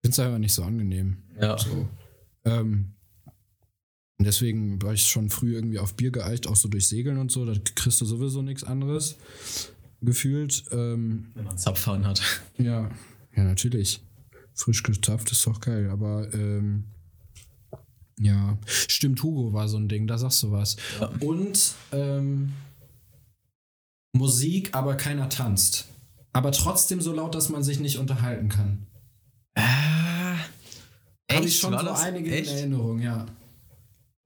[SPEAKER 2] finde es einfach nicht so angenehm.
[SPEAKER 1] Ja.
[SPEAKER 2] So. Ähm, deswegen war ich schon früh irgendwie auf Bier geeicht, auch so durch Segeln und so. Da kriegst du sowieso nichts anderes gefühlt. Ähm,
[SPEAKER 1] Wenn man Zapfahren hat.
[SPEAKER 2] ja, ja, natürlich. Frisch gezapft ist doch geil, aber ähm, ja, stimmt, Hugo war so ein Ding, da sagst du was.
[SPEAKER 1] Ja.
[SPEAKER 2] Und ähm, Musik, aber keiner tanzt. Aber trotzdem so laut, dass man sich nicht unterhalten kann.
[SPEAKER 1] Ah,
[SPEAKER 2] Habe
[SPEAKER 1] echt?
[SPEAKER 2] ich schon so einige
[SPEAKER 1] echt?
[SPEAKER 2] in Erinnerung, ja.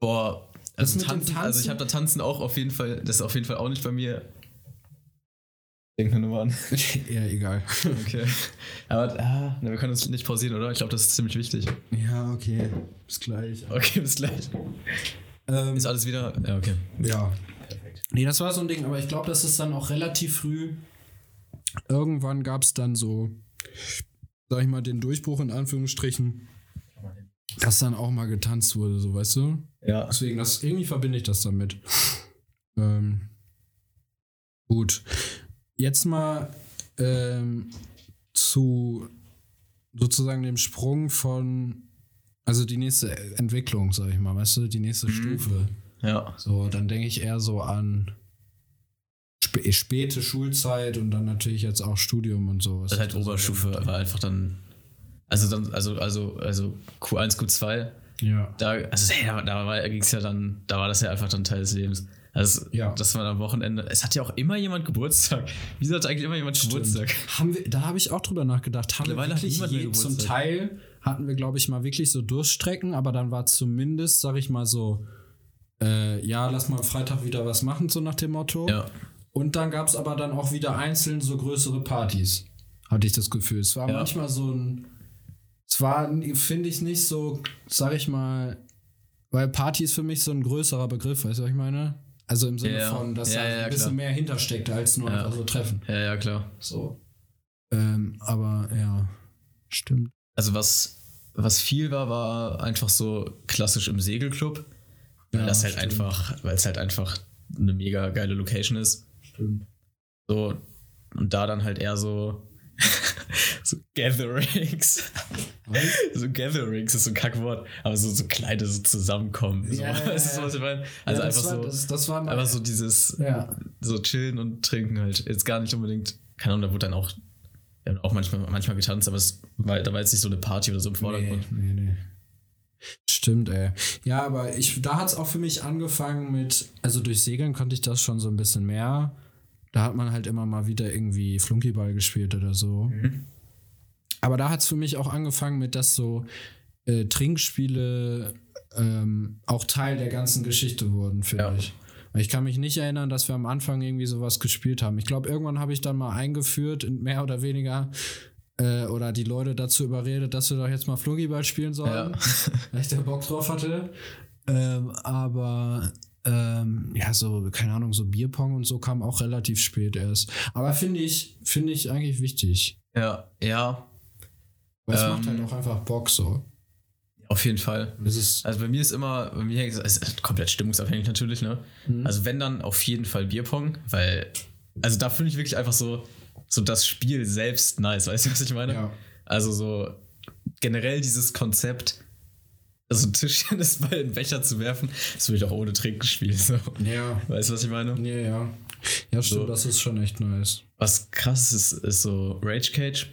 [SPEAKER 1] Boah, also
[SPEAKER 2] dem
[SPEAKER 1] tanzen, also ich
[SPEAKER 2] Tanzen?
[SPEAKER 1] habe da Tanzen auch auf jeden Fall, das ist auf jeden Fall auch nicht bei mir. Denk nur an. [LAUGHS]
[SPEAKER 2] ja, egal.
[SPEAKER 1] Okay. Aber ah, na, wir können uns nicht pausieren, oder? Ich glaube, das ist ziemlich wichtig.
[SPEAKER 2] Ja, okay. Bis gleich.
[SPEAKER 1] Okay, bis gleich.
[SPEAKER 2] Ähm,
[SPEAKER 1] Ist alles wieder? Ja, okay.
[SPEAKER 2] Ja. Nee, das war so ein Ding, aber ich glaube, das ist dann auch relativ früh. Irgendwann gab es dann so, sag ich mal, den Durchbruch in Anführungsstrichen, dass dann auch mal getanzt wurde, so weißt du?
[SPEAKER 1] Ja.
[SPEAKER 2] Deswegen, das, irgendwie verbinde ich das damit. Ähm, gut. Jetzt mal ähm, zu sozusagen dem Sprung von, also die nächste Entwicklung, sag ich mal, weißt du, die nächste Stufe.
[SPEAKER 1] Ja.
[SPEAKER 2] So, dann denke ich eher so an spä späte Schulzeit und dann natürlich jetzt auch Studium und sowas.
[SPEAKER 1] Das ist halt Oberstufe war einfach dann. Also dann, also, also, also Q1, Q2,
[SPEAKER 2] Ja.
[SPEAKER 1] da, also hey, da, da war, ging's ja dann, da war das ja einfach dann Teil des Lebens. Also,
[SPEAKER 2] Ja.
[SPEAKER 1] das war am Wochenende. Es hat ja auch immer jemand Geburtstag. Wieso hat eigentlich immer jemand Geburtstag?
[SPEAKER 2] Haben wir, da habe ich auch drüber nachgedacht. Haben wir
[SPEAKER 1] Mittlerweile hat
[SPEAKER 2] wirklich
[SPEAKER 1] mehr
[SPEAKER 2] je, zum. Teil hatten wir, glaube ich, mal wirklich so Durststrecken, aber dann war zumindest, sag ich mal so, äh, ja, lass mal Freitag wieder was machen, so nach dem Motto.
[SPEAKER 1] Ja.
[SPEAKER 2] Und dann gab es aber dann auch wieder einzeln so größere Partys, hatte ich das Gefühl. Es war
[SPEAKER 1] Ja.
[SPEAKER 2] manchmal so ein. Es war, finde ich, nicht so, sag ich mal, weil Party ist für mich so ein größerer Begriff, weißt du, was ich meine? Also im Sinne
[SPEAKER 1] Ja,
[SPEAKER 2] von, dass
[SPEAKER 1] Ja,
[SPEAKER 2] da
[SPEAKER 1] ja,
[SPEAKER 2] ein bisschen
[SPEAKER 1] klar.
[SPEAKER 2] mehr hintersteckte als nur einfach so Treffen.
[SPEAKER 1] Ja, ja, klar.
[SPEAKER 2] So. Ähm, aber ja, stimmt.
[SPEAKER 1] Also was, was viel war, war einfach so klassisch im Segelclub. Weil das halt
[SPEAKER 2] stimmt.
[SPEAKER 1] einfach, weil es halt einfach eine mega geile Location ist.
[SPEAKER 2] Stimmt.
[SPEAKER 1] So, und da dann halt eher so, [LAUGHS] so Gatherings. So Gatherings ist so ein Kackwort, aber so, so kleine so Zusammenkommen. So.
[SPEAKER 2] Ja, ja, [LAUGHS]
[SPEAKER 1] du,
[SPEAKER 2] ja.
[SPEAKER 1] was ich meine? Also
[SPEAKER 2] ja, das
[SPEAKER 1] einfach
[SPEAKER 2] war,
[SPEAKER 1] so,
[SPEAKER 2] Das, das war
[SPEAKER 1] einfach so dieses,
[SPEAKER 2] ja.
[SPEAKER 1] so chillen und trinken halt. Jetzt gar nicht unbedingt, keine Ahnung, da wurde dann auch, haben auch manchmal, manchmal getanzt, aber es war, da war jetzt nicht so eine Party oder so im Vordergrund.
[SPEAKER 2] Nee, nee, nee. Stimmt, ey. Ja, aber ich, da hat es auch für mich angefangen mit, also durch Segeln konnte ich das schon so ein bisschen mehr. Da hat man halt immer mal wieder irgendwie Flunkyball gespielt oder so.
[SPEAKER 1] Mhm.
[SPEAKER 2] Aber da hat es für mich auch angefangen mit, dass so äh, Trinkspiele ähm, auch Teil der ganzen Geschichte wurden, finde
[SPEAKER 1] Ja.
[SPEAKER 2] ich. Ich kann mich nicht erinnern, dass wir am Anfang irgendwie sowas gespielt haben. Ich glaube, irgendwann habe ich dann mal eingeführt, in mehr oder weniger, äh, oder die Leute dazu überredet, dass wir doch jetzt mal Flunkyball spielen sollen,
[SPEAKER 1] Ja. [LAUGHS]
[SPEAKER 2] weil ich da Bock drauf hatte. Ähm, aber ähm, ja, so, keine Ahnung, so Bierpong und so kam auch relativ spät erst. Aber finde ich, finde ich eigentlich wichtig.
[SPEAKER 1] Ja, ja,
[SPEAKER 2] Weil es
[SPEAKER 1] Ähm.
[SPEAKER 2] macht halt auch einfach Bock so.
[SPEAKER 1] auf jeden Fall.
[SPEAKER 2] Ist,
[SPEAKER 1] Also bei mir ist immer, bei mir ist es komplett stimmungsabhängig natürlich, ne?
[SPEAKER 2] Mhm.
[SPEAKER 1] Also wenn dann auf jeden Fall Bierpong, weil, also da finde ich wirklich einfach so, so das Spiel selbst nice, weißt du, was ich meine?
[SPEAKER 2] ja.
[SPEAKER 1] Also so generell dieses Konzept, also ein Tischtennisball [LAUGHS] in den Becher zu werfen, das würde ich auch ohne Trinken spielen, so.
[SPEAKER 2] Ja.
[SPEAKER 1] Weißt du, was ich meine?
[SPEAKER 2] Ja, ja. Ja, stimmt,
[SPEAKER 1] So.
[SPEAKER 2] das ist schon echt nice.
[SPEAKER 1] Was krass ist, ist so Rage Cage.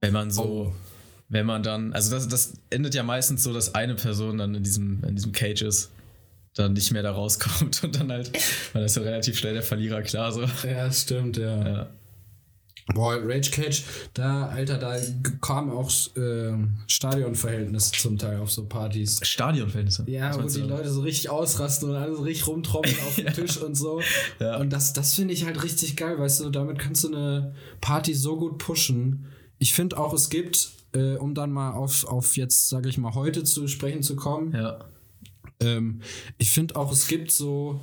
[SPEAKER 1] Wenn man so,
[SPEAKER 2] Oh.
[SPEAKER 1] wenn man dann, also das, das endet ja meistens so, dass eine Person dann in diesem, in diesem Cage ist, dann nicht mehr da rauskommt [LAUGHS] und dann halt, man ist ja relativ schnell der Verlierer, klar, so.
[SPEAKER 2] Ja, stimmt, ja.
[SPEAKER 1] Ja.
[SPEAKER 2] Boah, Rage Cage, da, Alter, da kamen auch ähm, Stadionverhältnisse zum Teil auf so Partys.
[SPEAKER 1] Stadionverhältnisse.
[SPEAKER 2] Ja,
[SPEAKER 1] Was
[SPEAKER 2] wo die
[SPEAKER 1] du?
[SPEAKER 2] Leute so richtig ausrasten und alle so richtig rumtrommeln auf dem [LAUGHS] Tisch und so.
[SPEAKER 1] Ja.
[SPEAKER 2] Und das, das finde ich halt richtig geil, weißt du, damit kannst du eine Party so gut pushen. Ich finde auch, es gibt, äh, um dann mal auf, auf jetzt, sage ich mal, heute zu sprechen zu kommen,
[SPEAKER 1] Ja.
[SPEAKER 2] ähm, ich finde auch, es gibt so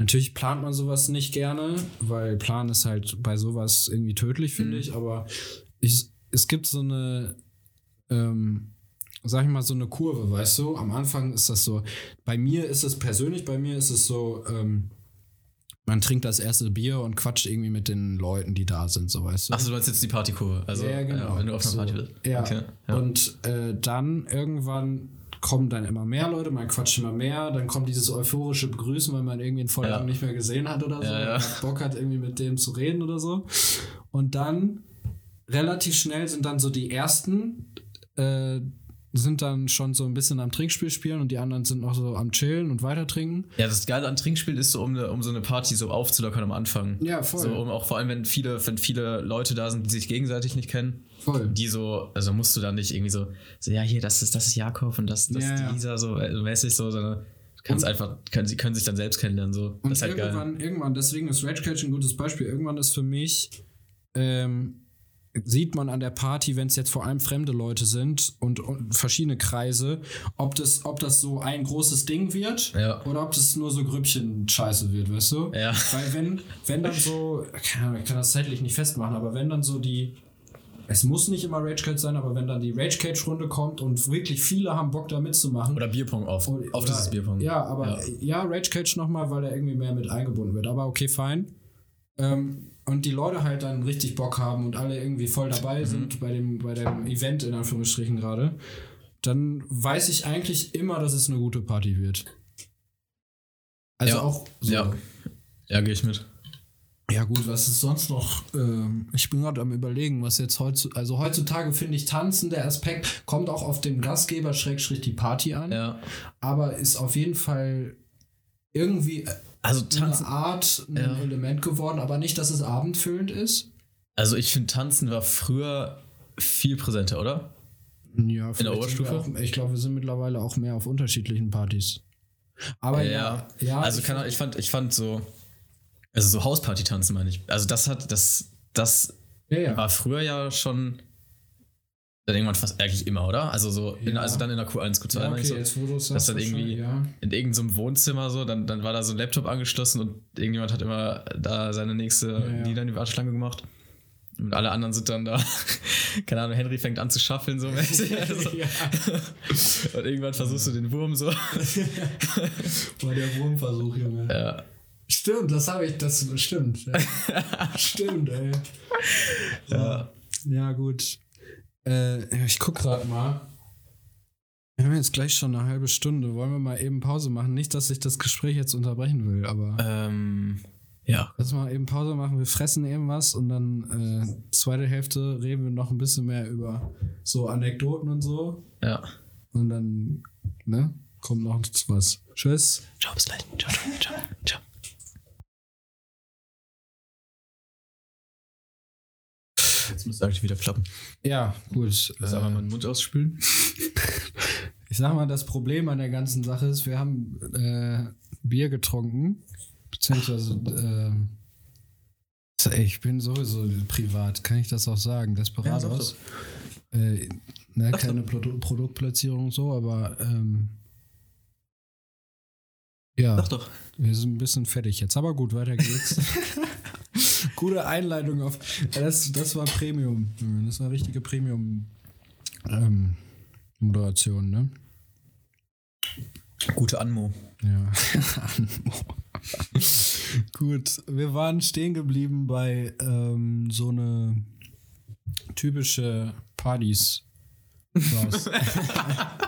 [SPEAKER 2] Natürlich plant man sowas nicht gerne, weil Plan ist halt bei sowas irgendwie tödlich, finde
[SPEAKER 1] Mhm.
[SPEAKER 2] ich. Aber ich, es gibt so eine, ähm, sag ich mal, so eine Kurve, weißt du? Am Anfang ist das so, bei mir ist es persönlich, bei mir ist es so, ähm, man trinkt das erste Bier und quatscht irgendwie mit den Leuten, die da sind, so weißt du?
[SPEAKER 1] Achso, du meinst jetzt die Partykurve. Also,
[SPEAKER 2] ja, genau.
[SPEAKER 1] wenn du auf einer
[SPEAKER 2] So,
[SPEAKER 1] Party bist.
[SPEAKER 2] Ja.
[SPEAKER 1] Okay, ja.
[SPEAKER 2] Und äh, dann irgendwann kommen dann immer mehr Leute, man quatscht immer mehr, dann kommt dieses euphorische Begrüßen, weil man irgendwie einen
[SPEAKER 1] Ja.
[SPEAKER 2] lang nicht mehr gesehen hat oder so,
[SPEAKER 1] Ja,
[SPEAKER 2] Bock hat, irgendwie mit dem zu reden oder so. Und dann relativ schnell sind dann so die ersten, äh, sind dann schon so ein bisschen am Trinkspiel spielen und die anderen sind noch so am Chillen und weiter trinken.
[SPEAKER 1] Ja, das Geile an Trinkspiel ist so, um, um so eine Party so aufzulockern am Anfang.
[SPEAKER 2] Ja, voll.
[SPEAKER 1] So, um auch vor allem, wenn viele, wenn viele Leute da sind, die sich gegenseitig nicht kennen,
[SPEAKER 2] Voll.
[SPEAKER 1] die so, also musst du dann nicht irgendwie so, so ja, hier, das ist, das ist Jakob und das, das
[SPEAKER 2] Ja,
[SPEAKER 1] ist. Lisa, so äh, mäßig so, sondern kannst
[SPEAKER 2] Und-
[SPEAKER 1] einfach, können, sie können sich dann selbst kennenlernen, so.
[SPEAKER 2] Und
[SPEAKER 1] das ist halt geil.
[SPEAKER 2] irgendwann, irgendwann, deswegen ist Rage Cage ein gutes Beispiel. Irgendwann ist für mich, ähm, sieht man an der Party, wenn es jetzt vor allem fremde Leute sind und, und verschiedene Kreise, ob das, ob das so ein großes Ding wird
[SPEAKER 1] Ja.
[SPEAKER 2] oder ob das nur so Grüppchen-Scheiße wird, weißt du?
[SPEAKER 1] Ja.
[SPEAKER 2] Weil wenn, wenn dann so, ich kann das zeitlich nicht festmachen, aber wenn dann so die, es muss nicht immer Rage Cage sein, aber wenn dann die Rage Cage Runde kommt und wirklich viele haben Bock da mitzumachen,
[SPEAKER 1] Oder Bierpong auf. auf
[SPEAKER 2] oder-
[SPEAKER 1] dieses Bierpong.
[SPEAKER 2] Ja, aber
[SPEAKER 1] Ja.
[SPEAKER 2] ja, Rage Cage nochmal, weil er irgendwie mehr mit eingebunden wird. Aber okay, fein. Ähm, und die Leute halt dann richtig Bock haben und alle irgendwie voll
[SPEAKER 1] Mhm.
[SPEAKER 2] dabei sind bei dem, bei dem Event in Anführungsstrichen gerade, dann weiß ich eigentlich immer, dass es eine gute Party wird. Also
[SPEAKER 1] Ja.
[SPEAKER 2] auch so.
[SPEAKER 1] Ja. Ja, gehe ich mit.
[SPEAKER 2] Ja gut, was ist sonst noch? Ähm, ich bin gerade am überlegen, was jetzt heutzutage, also heutzutage finde ich Tanzen, der Aspekt, kommt auch auf den Gastgeber Schrägstrich die Party an,
[SPEAKER 1] Ja.
[SPEAKER 2] aber ist auf jeden Fall irgendwie
[SPEAKER 1] Also
[SPEAKER 2] eine
[SPEAKER 1] tanzen.
[SPEAKER 2] Art, ein
[SPEAKER 1] Ja.
[SPEAKER 2] Element geworden, aber nicht, dass es abendfüllend ist.
[SPEAKER 1] Also ich finde, tanzen war früher viel präsenter, oder?
[SPEAKER 2] Ja, vielleicht
[SPEAKER 1] Oberstufe?
[SPEAKER 2] sind wir Auch, ich glaube, wir sind mittlerweile auch mehr auf unterschiedlichen Partys. Aber ja, ja,
[SPEAKER 1] also
[SPEAKER 2] ich
[SPEAKER 1] keine Ahnung, ich fand, ich fand so, also so Hausparty tanzen meine ich. Also das hat, das, das
[SPEAKER 2] ja, ja.
[SPEAKER 1] war früher ja schon dann irgendwann fast eigentlich immer, oder? Also so, in,
[SPEAKER 2] Ja.
[SPEAKER 1] also dann in der Q1, Q2
[SPEAKER 2] ja okay,
[SPEAKER 1] so.
[SPEAKER 2] jetzt wo du sagst,
[SPEAKER 1] dann irgendwie
[SPEAKER 2] wahrscheinlich, ja.
[SPEAKER 1] in irgendeinem Wohnzimmer so, dann, dann war da so ein Laptop angeschlossen und irgendjemand hat immer da seine nächste
[SPEAKER 2] ja.
[SPEAKER 1] Lieder in die Warteschlange gemacht. Und alle anderen sind dann da, [LAUGHS] keine Ahnung, Henry fängt an zu schaffeln so mäßig. [LAUGHS] Also,
[SPEAKER 2] ja. [LAUGHS]
[SPEAKER 1] Und irgendwann versuchst du den Wurm so.
[SPEAKER 2] War der Wurmversuch, Junge.
[SPEAKER 1] Ja.
[SPEAKER 2] Stimmt, das habe ich, das stimmt. Ja. stimmt, ey.
[SPEAKER 1] Ja.
[SPEAKER 2] Ja, gut. Äh, ich guck gerade mal. Wir haben jetzt gleich schon eine halbe Stunde. Wollen wir mal eben Pause machen? Nicht, dass ich das Gespräch jetzt unterbrechen will, aber
[SPEAKER 1] Ähm, ja.
[SPEAKER 2] lass mal eben Pause machen. Wir fressen eben was und dann äh, zweite Hälfte reden wir noch ein bisschen mehr über so Anekdoten und so.
[SPEAKER 1] Ja.
[SPEAKER 2] Und dann, ne, kommt noch was. Tschüss.
[SPEAKER 1] Ciao, bis gleich. Ciao, ciao, ciao, ciao. Jetzt müsste eigentlich wieder klappen.
[SPEAKER 2] Ja, gut.
[SPEAKER 1] Soll
[SPEAKER 2] Äh,
[SPEAKER 1] man mal den Mund ausspülen? [LAUGHS]
[SPEAKER 2] Ich sag mal, das Problem an der ganzen Sache ist, wir haben äh, Bier getrunken, beziehungsweise äh, ich bin sowieso privat, kann ich das auch sagen, Desperados. äh, ne,
[SPEAKER 1] Sag
[SPEAKER 2] keine Produ Produktplatzierung so, aber ähm, ja,
[SPEAKER 1] Sag doch.
[SPEAKER 2] wir sind ein bisschen fertig jetzt, aber gut, weiter geht's. [LAUGHS] Gute Einleitung auf. Das, das war Premium. Das war richtige Premium ähm, Moderation, ne?
[SPEAKER 1] Gute Anmo.
[SPEAKER 2] Ja. [LAUGHS] Gut, wir waren stehen geblieben bei ähm, so eine typische Partys. [LAUGHS]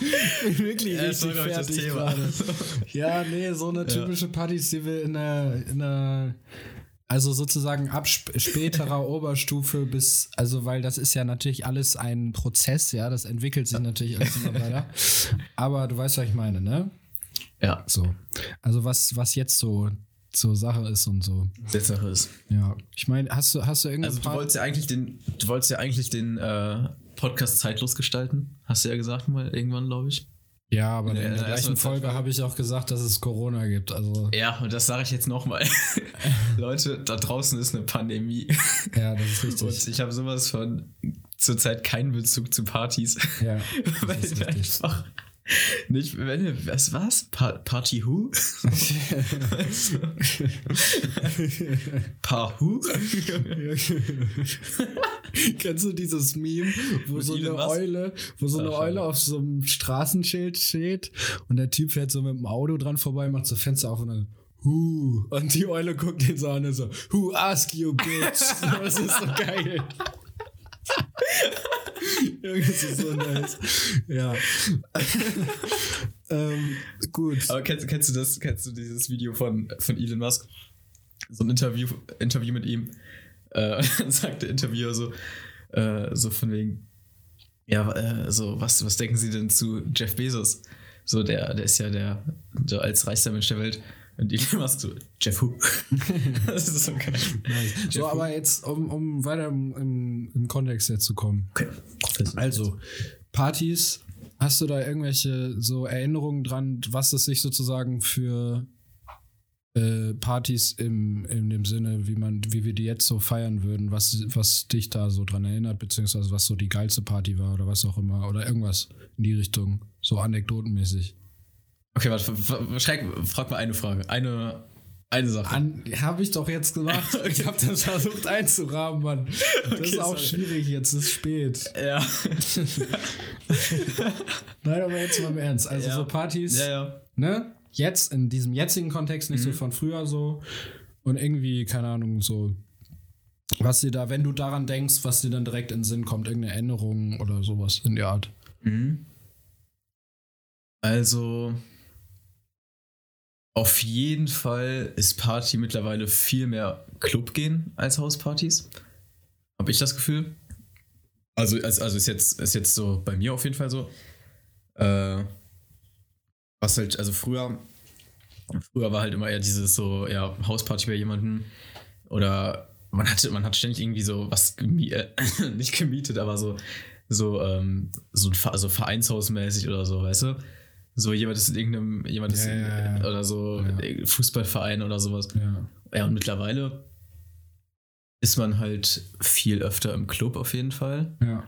[SPEAKER 2] [LAUGHS] Bin wirklich
[SPEAKER 1] Ja,
[SPEAKER 2] richtig
[SPEAKER 1] glaub ich, das
[SPEAKER 2] fertig
[SPEAKER 1] Thema.
[SPEAKER 2] gerade. Ja, nee, so eine typische Partys, die wir in der, in der also sozusagen ab sp späterer [LAUGHS] Oberstufe bis, also weil das ist ja natürlich alles ein Prozess, ja, das entwickelt sich natürlich alles immer weiter. [LAUGHS] Aber du weißt, was ich meine, ne?
[SPEAKER 1] Ja.
[SPEAKER 2] So. Also was, was jetzt so zur Sache ist und so.
[SPEAKER 1] Die Sache ist.
[SPEAKER 2] Ja. Ich meine, hast du, hast du irgendeine
[SPEAKER 1] Also du wolltest ja eigentlich den, du wolltest ja eigentlich den äh, Podcast zeitlos gestalten. Hast du ja gesagt mal irgendwann, glaube ich.
[SPEAKER 2] Ja, aber
[SPEAKER 1] in der- in der
[SPEAKER 2] gleichen
[SPEAKER 1] ersten
[SPEAKER 2] Folge
[SPEAKER 1] Folge.
[SPEAKER 2] habe ich auch gesagt, dass es Corona gibt. Also,
[SPEAKER 1] Ja, und das sage ich jetzt nochmal. [LAUGHS] Leute, da draußen ist eine Pandemie.
[SPEAKER 2] ja, das ist
[SPEAKER 1] Und
[SPEAKER 2] richtig.
[SPEAKER 1] ich habe sowas von zurzeit keinen Bezug zu Partys.
[SPEAKER 2] Ja, [LAUGHS] das ist richtig.
[SPEAKER 1] einfach Nicht, wenn, was war's? Pa Party Who? [LAUGHS] Pa Who? [LAUGHS]
[SPEAKER 2] Kennst du dieses Meme, wo
[SPEAKER 1] Mit
[SPEAKER 2] so eine
[SPEAKER 1] Musk?
[SPEAKER 2] Eule, wo so eine
[SPEAKER 1] Ach,
[SPEAKER 2] Eule auf so einem Straßenschild steht und der Typ fährt so mit dem Auto dran vorbei, macht so Fenster auf und dann Who? Und die Eule guckt ihn so an und so, Who ask you, bitch? [LAUGHS] Das ist so geil. [LAUGHS] Junge, das ist so nice. Ja. [LAUGHS] ähm, gut.
[SPEAKER 1] Aber kennst, kennst du das, kennst du dieses Video von, von Elon Musk? So ein Interview, Interview mit ihm. Äh, dann [LAUGHS] sagt der Interviewer so, äh, so von wegen, ja, äh, so, was, was denken Sie denn zu Jeff Bezos? So, der, der ist ja der, der als reichster Mensch der Welt. Und Elon [LAUGHS] Musk so, Jeff Who? [LAUGHS] das ist so geil. Jeff
[SPEAKER 2] So, aber jetzt, um, um weiter im, im, im Kontext jetzt zu kommen.
[SPEAKER 1] Okay.
[SPEAKER 2] Also, Partys, hast du da irgendwelche so Erinnerungen dran, was es sich sozusagen für äh, Partys im, in dem Sinne, wie man, wie wir die jetzt so feiern würden, was, was dich da so dran erinnert, beziehungsweise was so die geilste Party war oder was auch immer, oder irgendwas in die Richtung, so anekdotenmäßig.
[SPEAKER 1] Okay, warte, schreck, frag mal eine Frage. Eine, eine Sache.
[SPEAKER 2] Habe ich doch jetzt gemacht. [LAUGHS] Ich habe das versucht einzurahmen, Mann. Das
[SPEAKER 1] Okay,
[SPEAKER 2] ist auch
[SPEAKER 1] sorry.
[SPEAKER 2] schwierig jetzt, es ist spät.
[SPEAKER 1] ja. [LAUGHS]
[SPEAKER 2] Nein, aber jetzt mal im Ernst. Also
[SPEAKER 1] Ja.
[SPEAKER 2] so Partys,
[SPEAKER 1] ja, ja.
[SPEAKER 2] ne? Jetzt in diesem jetzigen Kontext, nicht so von früher so. Und irgendwie, keine Ahnung, so. Was dir da, wenn du daran denkst, was dir dann direkt in den Sinn kommt, irgendeine Erinnerung oder sowas in der Art.
[SPEAKER 1] Mhm. Also, auf jeden Fall ist Party mittlerweile viel mehr Club gehen als Hauspartys. Habe ich das Gefühl. Also, also, also ist, jetzt, ist jetzt so bei mir auf jeden Fall so. Äh, was halt, also früher, früher war halt immer eher dieses so, ja, Hausparty bei jemandem oder man hatte, man hat ständig irgendwie so was gemie äh, [LAUGHS] nicht gemietet, aber so, so, ähm, so, so Vereinshausmäßig oder so, weißt du? So jemand ist in irgendeinem, jemand ist
[SPEAKER 2] Ja,
[SPEAKER 1] in,
[SPEAKER 2] ja,
[SPEAKER 1] oder so. Fußballverein oder sowas.
[SPEAKER 2] Ja.
[SPEAKER 1] Ja, und mittlerweile ist man halt viel öfter im Club auf jeden Fall.
[SPEAKER 2] Ja.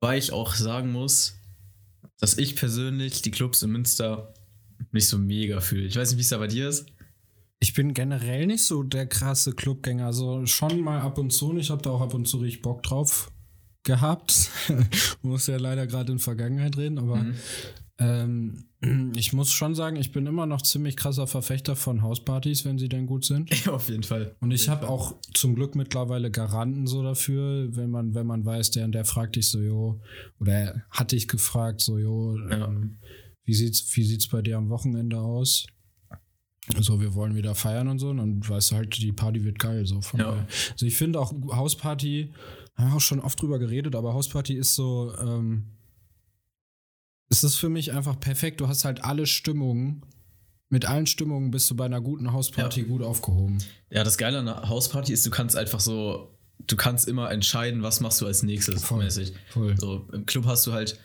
[SPEAKER 1] Weil ich auch sagen muss, dass ich persönlich die Clubs in Münster nicht so mega fühle. Ich weiß nicht, wie es da bei dir ist.
[SPEAKER 2] Ich bin generell nicht so der krasse Clubgänger. Also schon mal ab und zu. und Ich habe da auch ab und zu richtig Bock drauf gehabt. [LAUGHS] muss ja leider gerade in Vergangenheit reden, aber
[SPEAKER 1] Mhm.
[SPEAKER 2] Ähm, [CLEARS THROAT] ich muss schon sagen, ich bin immer noch ziemlich krasser Verfechter von Hauspartys, wenn sie denn gut sind. [LAUGHS]
[SPEAKER 1] Ja, auf jeden Fall.
[SPEAKER 2] Und ich habe auch zum Glück mittlerweile Garanten so dafür, wenn man, wenn man weiß, der und der fragt dich so, jo, oder er hat dich gefragt, so, jo,
[SPEAKER 1] Ja.
[SPEAKER 2] ähm, wie sieht's, wie sieht's bei dir am Wochenende aus? So, wir wollen wieder feiern und so, und dann weißt du halt, die Party wird geil, so von
[SPEAKER 1] Ja.
[SPEAKER 2] Also ich finde auch Hausparty, haben wir auch schon oft drüber geredet, aber Hausparty ist so, ähm, es ist für mich einfach perfekt. Du hast halt alle Stimmungen. Mit allen Stimmungen bist du bei einer guten Hausparty
[SPEAKER 1] Ja.
[SPEAKER 2] gut aufgehoben.
[SPEAKER 1] Ja, das Geile an einer Hausparty ist, du kannst einfach so, du kannst immer entscheiden, was machst du als nächstes
[SPEAKER 2] Voll.
[SPEAKER 1] mäßig.
[SPEAKER 2] Voll.
[SPEAKER 1] So, im Club hast du halt,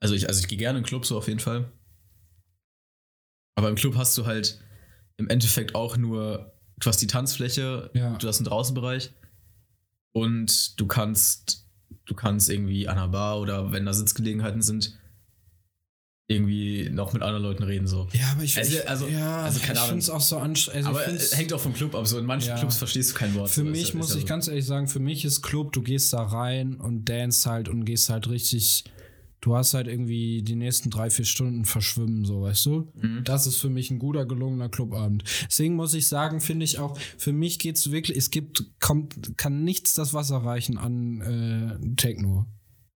[SPEAKER 1] also ich, also ich gehe gerne in den Club so auf jeden Fall. Aber im Club hast du halt im Endeffekt auch nur, du hast die Tanzfläche,
[SPEAKER 2] Ja.
[SPEAKER 1] du hast einen Draußenbereich und du kannst, du kannst irgendwie an einer Bar oder wenn da Sitzgelegenheiten sind, irgendwie noch mit anderen Leuten reden so.
[SPEAKER 2] Ja, aber ich,
[SPEAKER 1] Also-
[SPEAKER 2] ich
[SPEAKER 1] also-
[SPEAKER 2] ja,
[SPEAKER 1] also keine
[SPEAKER 2] ich
[SPEAKER 1] Ahnung.
[SPEAKER 2] finde es auch so anstrengend. Also
[SPEAKER 1] Aber hängt auch vom Club ab. So in manchen
[SPEAKER 2] Ja.
[SPEAKER 1] Clubs verstehst du kein Wort.
[SPEAKER 2] für
[SPEAKER 1] so,
[SPEAKER 2] mich
[SPEAKER 1] ist,
[SPEAKER 2] muss
[SPEAKER 1] ist
[SPEAKER 2] ich
[SPEAKER 1] so.
[SPEAKER 2] ganz ehrlich sagen, für mich ist Club, du gehst da rein und dance halt und gehst halt richtig, du hast halt irgendwie die nächsten drei, vier Stunden verschwimmen, so, weißt du?
[SPEAKER 1] Mhm.
[SPEAKER 2] Das ist für mich ein guter, gelungener Clubabend. Deswegen muss ich sagen, finde ich auch, für mich geht's wirklich, es gibt, kommt, kann nichts das Wasser reichen an äh, Techno.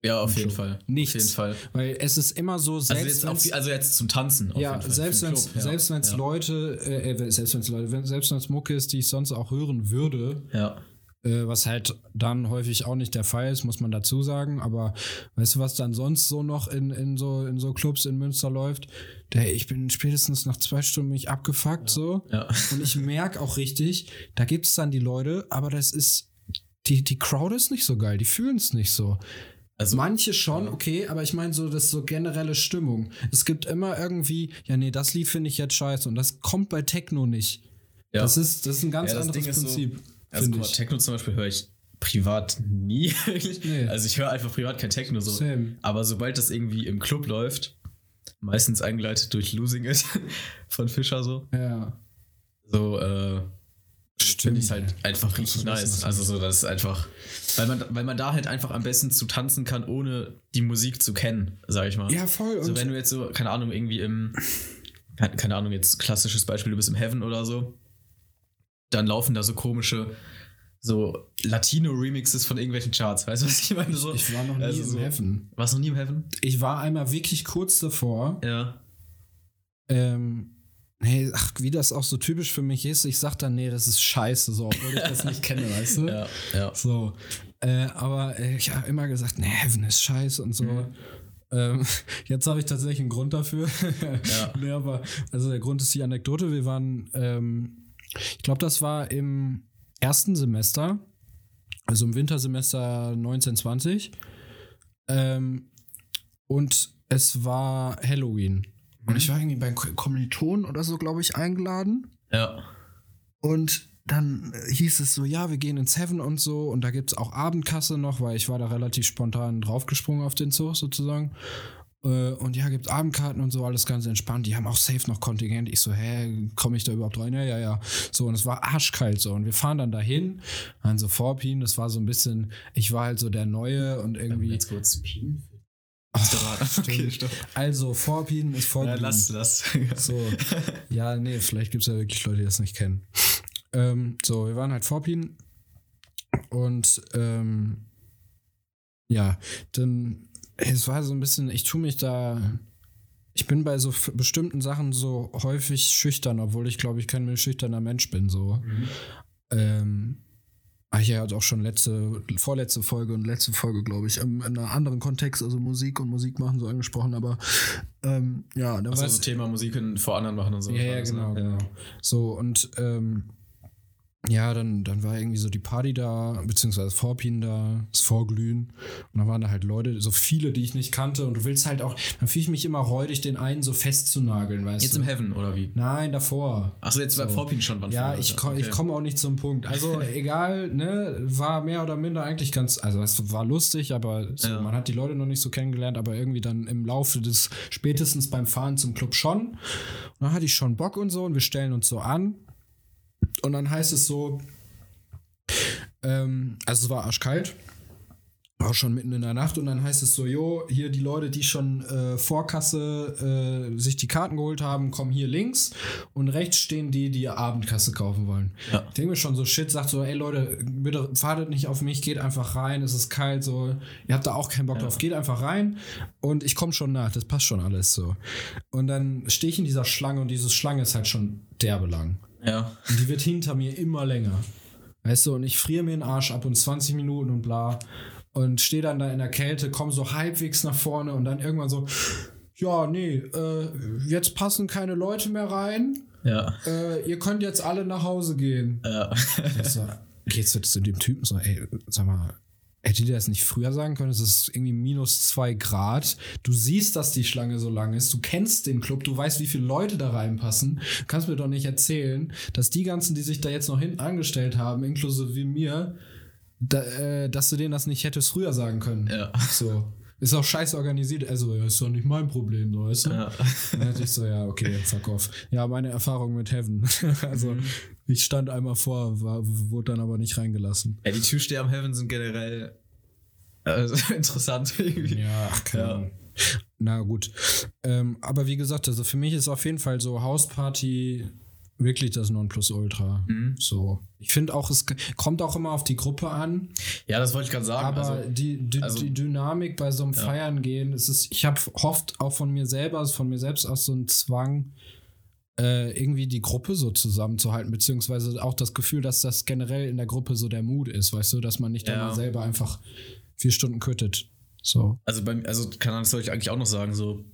[SPEAKER 1] Ja, auf jeden
[SPEAKER 2] Club.
[SPEAKER 1] Fall.
[SPEAKER 2] Nichts.
[SPEAKER 1] Auf jeden Fall.
[SPEAKER 2] Weil es ist immer so,
[SPEAKER 1] Also
[SPEAKER 2] selbst
[SPEAKER 1] jetzt, auch,
[SPEAKER 2] wenn's-
[SPEAKER 1] wie- also jetzt zum Tanzen. Auf
[SPEAKER 2] ja,
[SPEAKER 1] jeden Fall.
[SPEAKER 2] selbst wenn es
[SPEAKER 1] ja.
[SPEAKER 2] selbst wenn's
[SPEAKER 1] ja.
[SPEAKER 2] Leute, äh, äh, selbst wenn es Leute, wenn, selbst wenn es Mucke ist, die ich sonst auch hören würde,
[SPEAKER 1] Ja.
[SPEAKER 2] äh, was halt dann häufig auch nicht der Fall ist, muss man dazu sagen. Aber weißt du, was dann sonst so noch in, in, so, in so Clubs in Münster läuft? Der, ich bin spätestens nach zwei Stunden mich abgefuckt so.
[SPEAKER 1] Ja.
[SPEAKER 2] Und ich merke auch richtig, da gibt es dann die Leute, aber das ist, die, die Crowd ist nicht so geil, die fühlen es nicht so.
[SPEAKER 1] Also,
[SPEAKER 2] Manche schon,
[SPEAKER 1] ja.
[SPEAKER 2] okay, aber ich meine so, das so generelle Stimmung. Es gibt immer irgendwie, ja, nee, das Lied finde ich jetzt scheiße und das kommt bei Techno nicht.
[SPEAKER 1] ja.
[SPEAKER 2] Das, ist, das ist ein ganz
[SPEAKER 1] Ja,
[SPEAKER 2] anderes
[SPEAKER 1] Ding ist so-
[SPEAKER 2] Prinzip.
[SPEAKER 1] also guck mal. Techno zum Beispiel höre ich privat nie. [LAUGHS] wirklich.
[SPEAKER 2] Nee.
[SPEAKER 1] Also ich höre einfach privat kein Techno so.
[SPEAKER 2] Same.
[SPEAKER 1] Aber sobald das irgendwie im Club läuft, meistens eingeleitet durch Losing It [LAUGHS] von Fischer so.
[SPEAKER 2] Ja.
[SPEAKER 1] So, äh, finde ich halt einfach richtig nice. Also so, das ist einfach, weil man, weil man da halt einfach am besten zu tanzen kann, ohne die Musik zu kennen, sag ich mal.
[SPEAKER 2] Ja, voll.
[SPEAKER 1] So,
[SPEAKER 2] Und
[SPEAKER 1] wenn du jetzt so, keine Ahnung, irgendwie im, keine, keine Ahnung, jetzt klassisches Beispiel, du bist im Heaven oder so, dann laufen da so komische, so Latino-Remixes von irgendwelchen Charts, weißt du, was ich meine? So,
[SPEAKER 2] ich war noch nie
[SPEAKER 1] also
[SPEAKER 2] im
[SPEAKER 1] so-
[SPEAKER 2] Heaven.
[SPEAKER 1] Warst du noch nie im Heaven?
[SPEAKER 2] Ich war einmal wirklich kurz davor.
[SPEAKER 1] Ja.
[SPEAKER 2] Ähm, nee, ach, wie das auch so typisch für mich ist, ich sag dann, nee, das ist scheiße, so, obwohl ich das nicht kenne, weißt du? [LAUGHS]
[SPEAKER 1] Ja, ja.
[SPEAKER 2] So. Äh, aber äh, ich habe immer gesagt, nee, Heaven ist scheiße und so. Ähm, [LAUGHS] jetzt habe ich tatsächlich einen Grund dafür.
[SPEAKER 1] Ja. [LAUGHS]
[SPEAKER 2] nee, aber, also der Grund ist die Anekdote. Wir waren, ähm, ich glaube, das war im ersten Semester, also im Wintersemester 1920. Ähm, und es war Halloween. Und ich war irgendwie bei Ko- Kommilitonen oder so, glaube ich, eingeladen.
[SPEAKER 1] Ja.
[SPEAKER 2] Und dann äh, hieß es so, ja, wir gehen ins Heaven und so. Und da gibt es auch Abendkasse noch, weil ich war da relativ spontan draufgesprungen auf den Zug sozusagen. Äh, Und ja, gibt Abendkarten und so, alles ganz entspannt. Die haben auch safe noch Kontingent. Ich so, hä, komme ich da überhaupt rein? Ja, ja, ja. So, und es war arschkalt so. Und wir fahren dann dahin, an so Vorpin. Das war so ein bisschen, ich war halt so der Neue und irgendwie.
[SPEAKER 1] Jetzt kurz.
[SPEAKER 2] Ach,
[SPEAKER 1] Okay, stopp.
[SPEAKER 2] Also, Vorpin ist
[SPEAKER 1] Ja,
[SPEAKER 2] Vorpin.
[SPEAKER 1] lass, lass.
[SPEAKER 2] So. [LAUGHS] Ja, nee, vielleicht gibt es ja wirklich Leute, die das nicht kennen. Ähm, so, wir waren halt Vorpin und ähm, ja, dann, es war so ein bisschen, ich tue mich da, ich bin bei so bestimmten Sachen so häufig schüchtern, obwohl ich glaube, ich kein schüchterner Mensch bin, so. Ähm, habe ich ja auch schon letzte, vorletzte Folge und letzte Folge, glaube ich, in, in einem anderen Kontext, also Musik und Musik machen so angesprochen, aber ähm, ja, da
[SPEAKER 1] Also so Thema Musik in- vor anderen machen und so.
[SPEAKER 2] ja, ja,
[SPEAKER 1] ne?
[SPEAKER 2] genau, genau. So, und ähm, ja, dann, dann war irgendwie so die Party da, beziehungsweise Vorpin da, das Vorglühen. Und dann waren da halt Leute, so viele, die ich nicht kannte. Und du willst halt auch, dann fühle ich mich immer räudig, den einen so festzunageln, weißt
[SPEAKER 1] Jetzt
[SPEAKER 2] du?
[SPEAKER 1] im Heaven, oder wie?
[SPEAKER 2] Nein, davor.
[SPEAKER 1] Achso, jetzt
[SPEAKER 2] So.
[SPEAKER 1] Vorpin schon wann
[SPEAKER 2] Ja,
[SPEAKER 1] vorher,
[SPEAKER 2] ich, komm, ich
[SPEAKER 1] Okay.
[SPEAKER 2] komme auch nicht zum Punkt. Also [LAUGHS] egal, ne, war mehr oder minder eigentlich ganz, also es war lustig, aber so,
[SPEAKER 1] Ja.
[SPEAKER 2] man hat die Leute noch nicht so kennengelernt, aber irgendwie dann im Laufe des, spätestens beim Fahren zum Club schon. Und dann hatte ich schon Bock und so und wir stellen uns so an. Und dann heißt es so, ähm, also es war arschkalt. Auch schon mitten in der Nacht und dann heißt es so, jo, hier die Leute, die schon äh, Vorkasse äh, sich die Karten geholt haben, kommen hier links und rechts stehen die, die Abendkasse kaufen wollen.
[SPEAKER 1] Ja.
[SPEAKER 2] Ich denke mir schon so, shit, sagt so, ey Leute, bitte wartet nicht auf mich, geht einfach rein, es ist kalt, so, ihr habt da auch keinen Bock drauf, geht einfach rein und ich komme schon nach, das passt schon alles so. Und dann stehe ich in dieser Schlange und diese Schlange ist halt schon derbe lang.
[SPEAKER 1] Ja.
[SPEAKER 2] Und die wird hinter mir immer länger. Weißt du, und ich friere mir den Arsch ab und 20 Minuten und bla. Und stehe dann da in der Kälte, komme so halbwegs nach vorne und dann irgendwann so, ja, nee, äh, jetzt passen keine Leute mehr rein.
[SPEAKER 1] Ja.
[SPEAKER 2] Äh, ihr könnt jetzt alle nach Hause gehen.
[SPEAKER 1] Ja.
[SPEAKER 2] So, geht's jetzt zu dem Typen so, ey, sag mal, hättet ihr das nicht früher sagen können? Es ist irgendwie minus zwei Grad. Du siehst, dass die Schlange so lang ist. Du kennst den Club. Du weißt, wie viele Leute da reinpassen. Du kannst mir doch nicht erzählen, dass die ganzen, die sich da jetzt noch hinten angestellt haben, inklusive wie mir, da, äh, dass du denen das nicht hättest früher sagen können.
[SPEAKER 1] Ja.
[SPEAKER 2] So. Ist auch scheiße organisiert. Also, ja, ist doch nicht mein Problem, so, weißt du?
[SPEAKER 1] Ja. [LAUGHS]
[SPEAKER 2] Dann hatte ich so, ja, okay, fuck off. Ja, meine Erfahrung mit Heaven. [LAUGHS] also, ich stand einmal vor, war, wurde dann aber nicht reingelassen.
[SPEAKER 1] ja, die Türsteher am Heaven sind generell also, [LAUGHS] interessant irgendwie.
[SPEAKER 2] Ja, ach, keine
[SPEAKER 1] Ja.
[SPEAKER 2] Ahnung. Na gut. Ähm, aber wie gesagt, also für mich ist auf jeden Fall so Hausparty wirklich das Nonplusultra. So. Ich finde auch, es kommt auch immer auf die Gruppe an.
[SPEAKER 1] Ja, das wollte ich gerade sagen.
[SPEAKER 2] Aber
[SPEAKER 1] also,
[SPEAKER 2] die, die,
[SPEAKER 1] also-
[SPEAKER 2] die Dynamik bei so einem Feiern gehen, es ist, ich habe hofft auch von mir selber, also von mir selbst aus so einen Zwang, äh, irgendwie die Gruppe so zusammenzuhalten, beziehungsweise auch das Gefühl, dass das generell in der Gruppe so der Mut ist, weißt du, dass man nicht
[SPEAKER 1] Ja.
[SPEAKER 2] immer selber einfach vier Stunden quittet. So.
[SPEAKER 1] also, beim, also kann das soll ich eigentlich auch noch sagen, so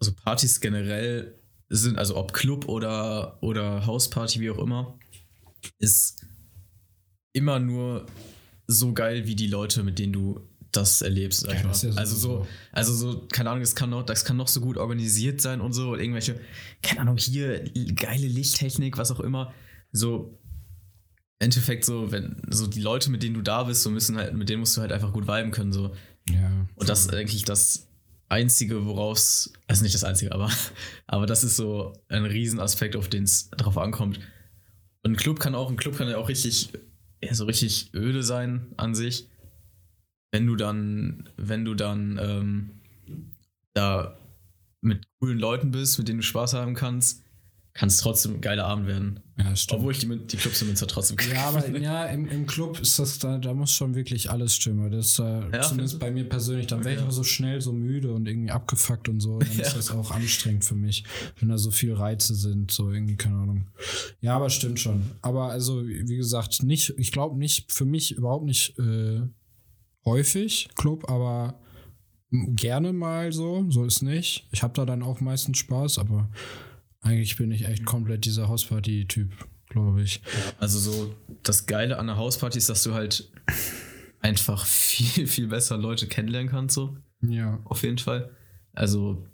[SPEAKER 1] also Partys generell sind, also ob Club oder, oder Hausparty, wie auch immer, ist immer nur so geil wie die Leute, mit denen du das erlebst.
[SPEAKER 2] Ja,
[SPEAKER 1] ich
[SPEAKER 2] das ja
[SPEAKER 1] also so, also so, keine Ahnung, das kann noch, das kann noch so gut organisiert sein und so, und irgendwelche, keine Ahnung, hier geile Lichttechnik, was auch immer. So, im Endeffekt so, wenn so die Leute, mit denen du da bist, so müssen halt, mit denen musst du halt einfach gut viben können. So.
[SPEAKER 2] Ja.
[SPEAKER 1] Und das ist eigentlich das, Einzige, woraus, also nicht das Einzige, aber, [LAUGHS] aber das ist so ein Riesenaspekt, auf den es drauf ankommt. Und ein Club kann auch, ein Club kann ja auch richtig, ja, so richtig öde sein an sich. Wenn du dann, wenn du dann ähm, da mit coolen Leuten bist, mit denen du Spaß haben kannst, kann es trotzdem ein geiler Abend werden.
[SPEAKER 2] Ja, stimmt.
[SPEAKER 1] Obwohl ich die, die Clubs in Münster trotzdem
[SPEAKER 2] Ja, aber ja, im, im Club ist das da, da muss schon wirklich alles stimmen. Das ist äh,
[SPEAKER 1] Ja,
[SPEAKER 2] zumindest bei mir persönlich, dann wäre ich auch so schnell so müde und irgendwie abgefuckt und so. Dann ist
[SPEAKER 1] Ja.
[SPEAKER 2] das auch anstrengend für mich, wenn da so viel Reize sind, so irgendwie, keine Ahnung. Ja, aber stimmt schon. Aber also, wie gesagt, nicht, ich glaube nicht, für mich überhaupt nicht äh, häufig Club, aber gerne mal so, so ist nicht. Ich habe da dann auch meistens Spaß, aber eigentlich bin ich echt komplett dieser Hausparty-Typ, glaube ich.
[SPEAKER 1] Also so das Geile an einer Hausparty ist, dass du halt einfach viel, viel besser Leute kennenlernen kannst, so
[SPEAKER 2] Ja.
[SPEAKER 1] auf jeden Fall. Also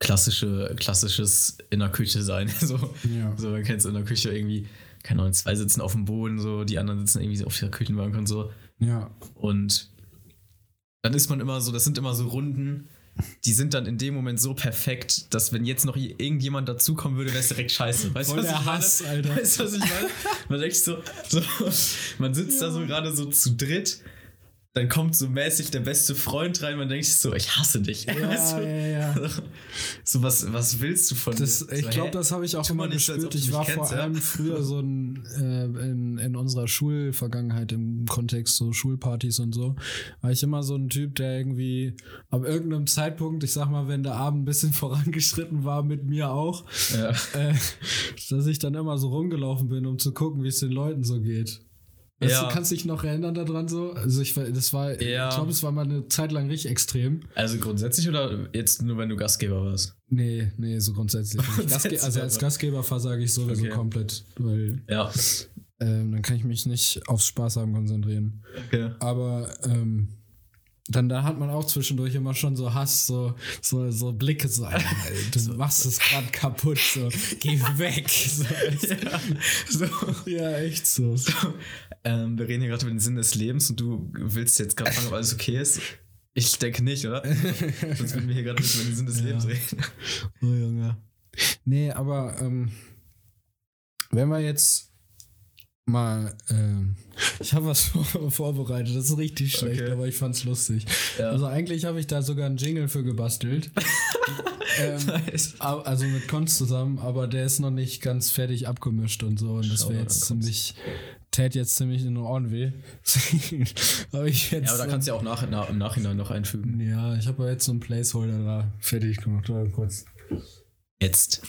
[SPEAKER 1] klassische, klassisches in der Küche sein. [LAUGHS] So,
[SPEAKER 2] Ja.
[SPEAKER 1] so man kennt es in der Küche irgendwie, keine Ahnung, zwei sitzen auf dem Boden, so, die anderen sitzen irgendwie auf der Küchenbank und so.
[SPEAKER 2] Ja.
[SPEAKER 1] Und dann ist man immer so, das sind immer so Runden, die sind dann in dem Moment so perfekt, dass wenn jetzt noch irgendjemand dazukommen würde, wäre es direkt scheiße. Weißt du, was ich meine?
[SPEAKER 2] Hass, Alter.
[SPEAKER 1] Weißt du, was ich meine? Man denkt so, so man sitzt da so gerade so zu dritt, dann kommt so mäßig der beste Freund rein, man denkt sich so, ich hasse dich. weißt du?
[SPEAKER 2] ja, ja.
[SPEAKER 1] So, was, was willst du von
[SPEAKER 2] Das,
[SPEAKER 1] mir?
[SPEAKER 2] ich
[SPEAKER 1] so,
[SPEAKER 2] glaube, das habe ich auch immer gespürt. Ich war
[SPEAKER 1] kennst,
[SPEAKER 2] vor
[SPEAKER 1] ja.
[SPEAKER 2] allem früher so ein, äh, in, in unserer Schulvergangenheit im Kontext so Schulpartys und so, war ich immer so ein Typ, der irgendwie ab irgendeinem Zeitpunkt, ich sag mal, wenn der Abend ein bisschen [LAUGHS] vorangeschritten war, mit mir auch,
[SPEAKER 1] Ja.
[SPEAKER 2] äh, dass ich dann immer so rumgelaufen bin, um zu gucken, wie es den Leuten so geht. Weißt
[SPEAKER 1] Ja.
[SPEAKER 2] du, kannst dich noch erinnern daran so? Also ich, das war,
[SPEAKER 1] Ja.
[SPEAKER 2] ich glaube, es war mal eine Zeit lang richtig extrem.
[SPEAKER 1] Also grundsätzlich oder jetzt nur, wenn du Gastgeber warst?
[SPEAKER 2] Nee, nee, so grundsätzlich.
[SPEAKER 1] Grundsätzlich [LAUGHS]
[SPEAKER 2] also als. Gastgeber versage ich sowieso
[SPEAKER 1] Okay.
[SPEAKER 2] komplett, weil
[SPEAKER 1] Ja.
[SPEAKER 2] ähm, dann kann ich mich nicht aufs Spaß haben konzentrieren.
[SPEAKER 1] Okay.
[SPEAKER 2] Aber ähm, dann da hat man auch zwischendurch immer schon so Hass, so, so, so Blicke, so, Alter, [LAUGHS] du machst es gerade kaputt, so, geh weg. [LAUGHS] So,
[SPEAKER 1] So.
[SPEAKER 2] ja, echt so.
[SPEAKER 1] Ähm, wir reden hier gerade über den Sinn des Lebens und du willst jetzt gerade fragen, ob alles okay ist. Ich denke nicht, oder? Sonst würden wir hier gerade nicht über den Sinn des
[SPEAKER 2] Ja.
[SPEAKER 1] Lebens reden.
[SPEAKER 2] Oh, Junge. Nee, aber ähm, wenn wir jetzt mal, ähm, ich habe was vor- [LAUGHS] vorbereitet, das ist richtig schlecht,
[SPEAKER 1] Okay.
[SPEAKER 2] aber ich fand's lustig.
[SPEAKER 1] Ja.
[SPEAKER 2] Also eigentlich habe ich da sogar einen Jingle für gebastelt. [LAUGHS] ähm,
[SPEAKER 1] Nice.
[SPEAKER 2] also mit Konz zusammen, aber der ist noch nicht ganz fertig abgemischt und so. Und das
[SPEAKER 1] Schau
[SPEAKER 2] wäre
[SPEAKER 1] mal,
[SPEAKER 2] jetzt ziemlich, tät jetzt ziemlich in den Ohren weh. [LAUGHS] habe ich jetzt.
[SPEAKER 1] Ja, aber da kannst du ja auch nach, na, im Nachhinein noch einfügen.
[SPEAKER 2] ja, ich habe jetzt so einen Placeholder da fertig gemacht. Warte kurz.
[SPEAKER 1] Jetzt.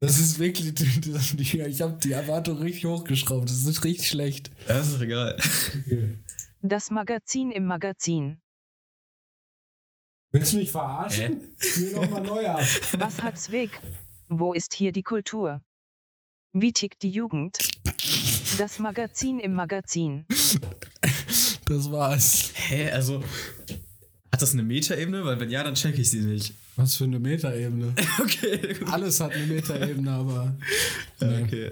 [SPEAKER 2] Das ist wirklich, [LAUGHS] ich habe die Erwartung richtig hochgeschraubt. Das ist richtig schlecht.
[SPEAKER 1] Das ist doch egal.
[SPEAKER 4] Das Magazin im Magazin.
[SPEAKER 2] Willst du mich verarschen? Mir nochmal neu ab. [LAUGHS]
[SPEAKER 4] Was hat's weg? Wo ist hier die Kultur? Wie tickt die Jugend? Das Magazin im Magazin.
[SPEAKER 2] Das war's.
[SPEAKER 1] Hä, also. Hat das eine Metaebene? Weil wenn ja, dann check ich sie nicht.
[SPEAKER 2] Was für eine Metaebene. [LAUGHS]
[SPEAKER 1] Okay. gut.
[SPEAKER 2] Alles hat eine Metaebene, aber. Nee.
[SPEAKER 1] Okay.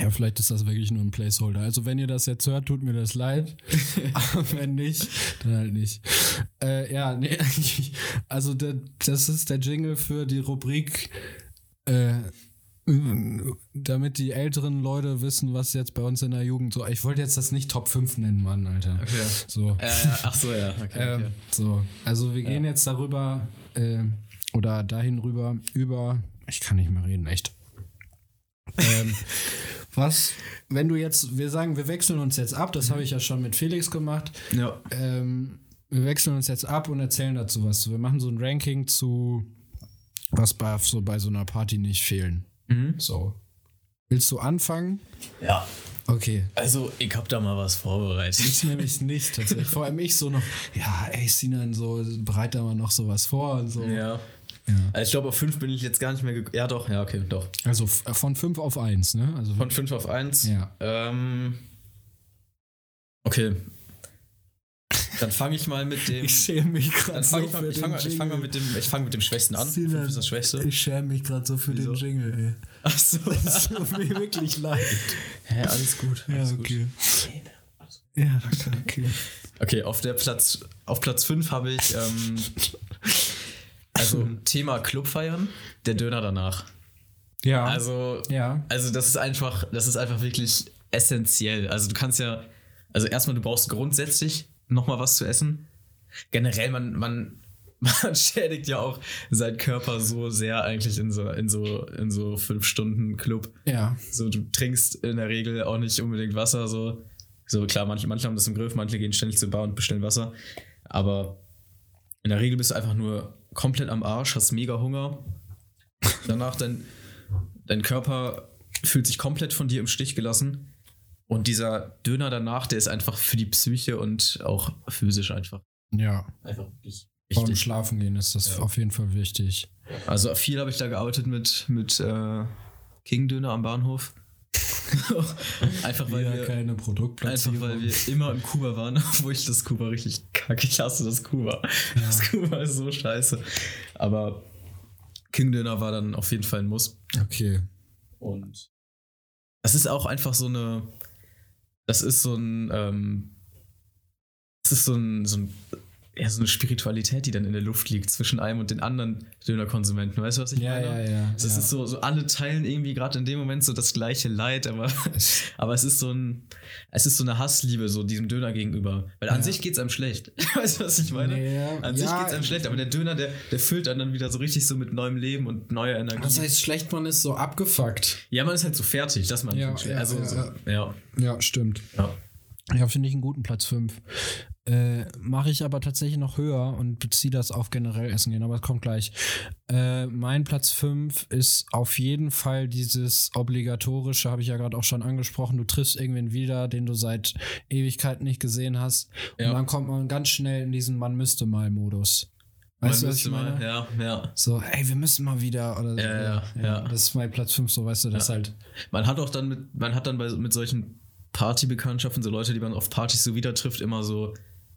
[SPEAKER 2] Ja, vielleicht ist das wirklich nur ein Placeholder. Also, wenn ihr das jetzt hört, tut mir das leid. [LAUGHS] Aber wenn nicht, dann halt nicht. Äh, ja, nee, [LAUGHS] eigentlich. Also, der, das ist der Jingle für die Rubrik. Äh, damit die älteren Leute wissen, was jetzt bei uns in der Jugend so. Ich wollte jetzt das nicht Top 5 nennen, Mann, Alter.
[SPEAKER 1] Okay.
[SPEAKER 2] So.
[SPEAKER 1] Äh, ach so, ja. Okay. okay.
[SPEAKER 2] Ähm, so, also wir gehen jetzt darüber äh, oder dahin rüber über. Ich kann nicht mehr reden, echt. ähm, [LAUGHS] was, wenn du jetzt, wir sagen, wir wechseln uns jetzt ab, das habe ich ja schon mit Felix gemacht.
[SPEAKER 1] ja.
[SPEAKER 2] Ähm, wir wechseln uns jetzt ab und erzählen dazu was. Wir machen so ein Ranking zu, was bei so, bei so einer Party nicht fehlen.
[SPEAKER 1] Mhm.
[SPEAKER 2] So. Willst du anfangen?
[SPEAKER 1] Ja.
[SPEAKER 2] Okay.
[SPEAKER 1] Also, ich hab da mal was vorbereitet.
[SPEAKER 2] Ich nämlich nicht tatsächlich. Vor allem ich so noch, ja, ey, Sinan, so bereit da mal noch sowas vor und so.
[SPEAKER 1] Ja.
[SPEAKER 2] Ja.
[SPEAKER 1] Also ich glaube, auf 5 bin ich jetzt gar nicht mehr gekommen. Ja, doch, ja, okay, doch.
[SPEAKER 2] Also f- von 5 auf 1, ne? Also
[SPEAKER 1] Von 5 auf 1.
[SPEAKER 2] Ja.
[SPEAKER 1] Ähm, okay. Dann fange ich mal mit [LAUGHS] dem.
[SPEAKER 2] ich schäme mich gerade so
[SPEAKER 1] fange ich, mal-
[SPEAKER 2] für
[SPEAKER 1] ich
[SPEAKER 2] den
[SPEAKER 1] fang, mal- ich fang mal mit dem, ich fang mit dem Schwächsten an.
[SPEAKER 2] Sinan,
[SPEAKER 1] ist das Schwächste.
[SPEAKER 2] Ich schäme mich gerade so für
[SPEAKER 1] Wieso?
[SPEAKER 2] den Jingle, ey. [LAUGHS]
[SPEAKER 1] Ach so.
[SPEAKER 2] Das tut mir wirklich leid.
[SPEAKER 1] Hä, alles gut.
[SPEAKER 2] Ja,
[SPEAKER 1] Alles
[SPEAKER 2] okay. Ja, danke, okay.
[SPEAKER 1] Okay, auf der Platz, auf Platz 5 habe ich, ähm, also Thema Clubfeiern, der Döner danach.
[SPEAKER 2] Ja.
[SPEAKER 1] Also,
[SPEAKER 2] ja.
[SPEAKER 1] also das ist einfach, das ist einfach wirklich essentiell. Also du kannst ja, also erstmal, du brauchst grundsätzlich nochmal was zu essen. Generell, man, man, [LAUGHS] man schädigt ja auch seinen Körper so sehr eigentlich in so, in so, in so fünf Stunden Club.
[SPEAKER 2] Ja.
[SPEAKER 1] So, du trinkst in der Regel auch nicht unbedingt Wasser, so. So, klar, manche, manche haben das im Griff, manche gehen ständig zur Bar und bestellen Wasser. Aber in der Regel bist du einfach nur komplett am Arsch, hast mega Hunger. Danach dein, dein Körper fühlt sich komplett von dir im Stich gelassen. Und dieser Döner danach, der ist einfach für die Psyche und auch physisch einfach.
[SPEAKER 2] Ja.
[SPEAKER 1] Einfach wirklich
[SPEAKER 2] Vor dem
[SPEAKER 1] wichtig.
[SPEAKER 2] Schlafen gehen ist das
[SPEAKER 1] Ja.
[SPEAKER 2] auf jeden Fall wichtig.
[SPEAKER 1] Also viel habe ich da gearbeitet mit, mit äh, King Döner am Bahnhof. [LAUGHS] einfach weil
[SPEAKER 2] Wieder
[SPEAKER 1] wir,
[SPEAKER 2] keine Produktplatzierung.
[SPEAKER 1] Einfach weil wir immer im Kuba waren, [LAUGHS] wo ich das Kuba richtig kacke. Ich hasse das Kuba. Das Kuba ist so scheiße. Aber King Döner war dann auf jeden Fall ein Muss.
[SPEAKER 2] Okay.
[SPEAKER 1] Und das ist auch einfach so eine. Das ist so ein. Ähm, das ist so ein, so ein. Ja, so eine Spiritualität, die dann in der Luft liegt zwischen einem und den anderen Dönerkonsumenten. Weißt du, was ich
[SPEAKER 2] Ja,
[SPEAKER 1] meine?
[SPEAKER 2] ja, ja.
[SPEAKER 1] Das
[SPEAKER 2] ja.
[SPEAKER 1] ist so, so, alle teilen irgendwie gerade in dem Moment so das gleiche Leid, aber, [LAUGHS] aber es ist so ein, es ist so eine Hassliebe so diesem Döner gegenüber. Weil an
[SPEAKER 2] Ja.
[SPEAKER 1] sich geht's einem schlecht. [LAUGHS] weißt du, was ich meine?
[SPEAKER 2] Ja,
[SPEAKER 1] an sich
[SPEAKER 2] ja.
[SPEAKER 1] geht's einem schlecht, aber der Döner, der, der füllt einen dann wieder so richtig so mit neuem Leben und neuer Energie.
[SPEAKER 2] Das heißt, schlecht, man ist so abgefuckt.
[SPEAKER 1] ja, man ist halt so fertig, dass man
[SPEAKER 2] Ja, ja,
[SPEAKER 1] also
[SPEAKER 2] ja,
[SPEAKER 1] so,
[SPEAKER 2] ja.
[SPEAKER 1] ja.
[SPEAKER 2] Ja, stimmt.
[SPEAKER 1] ja.
[SPEAKER 2] Ich habe, finde ich, einen guten Platz 5. Äh, Mache ich aber tatsächlich noch höher und beziehe das auf generell Essen gehen, aber es kommt gleich. Äh, mein Platz 5 ist auf jeden Fall dieses obligatorische, habe ich ja gerade auch schon angesprochen. Du triffst irgendwen wieder, den du seit Ewigkeiten nicht gesehen hast. Und
[SPEAKER 1] Ja.
[SPEAKER 2] dann kommt man ganz schnell in diesen Man müsste mal Modus. Weißt
[SPEAKER 1] Man
[SPEAKER 2] du, was ich
[SPEAKER 1] müsste mal-
[SPEAKER 2] meine?
[SPEAKER 1] Ja, ja.
[SPEAKER 2] So, ey, wir müssen mal wieder. Oder
[SPEAKER 1] Ja, ja, ja.
[SPEAKER 2] Das ist mein Platz 5, so weißt du, das
[SPEAKER 1] Ja.
[SPEAKER 2] halt.
[SPEAKER 1] Man hat auch dann mit, man hat dann bei, mit solchen Partybekanntschaften, so Leute, die man auf Partys so wieder trifft, immer so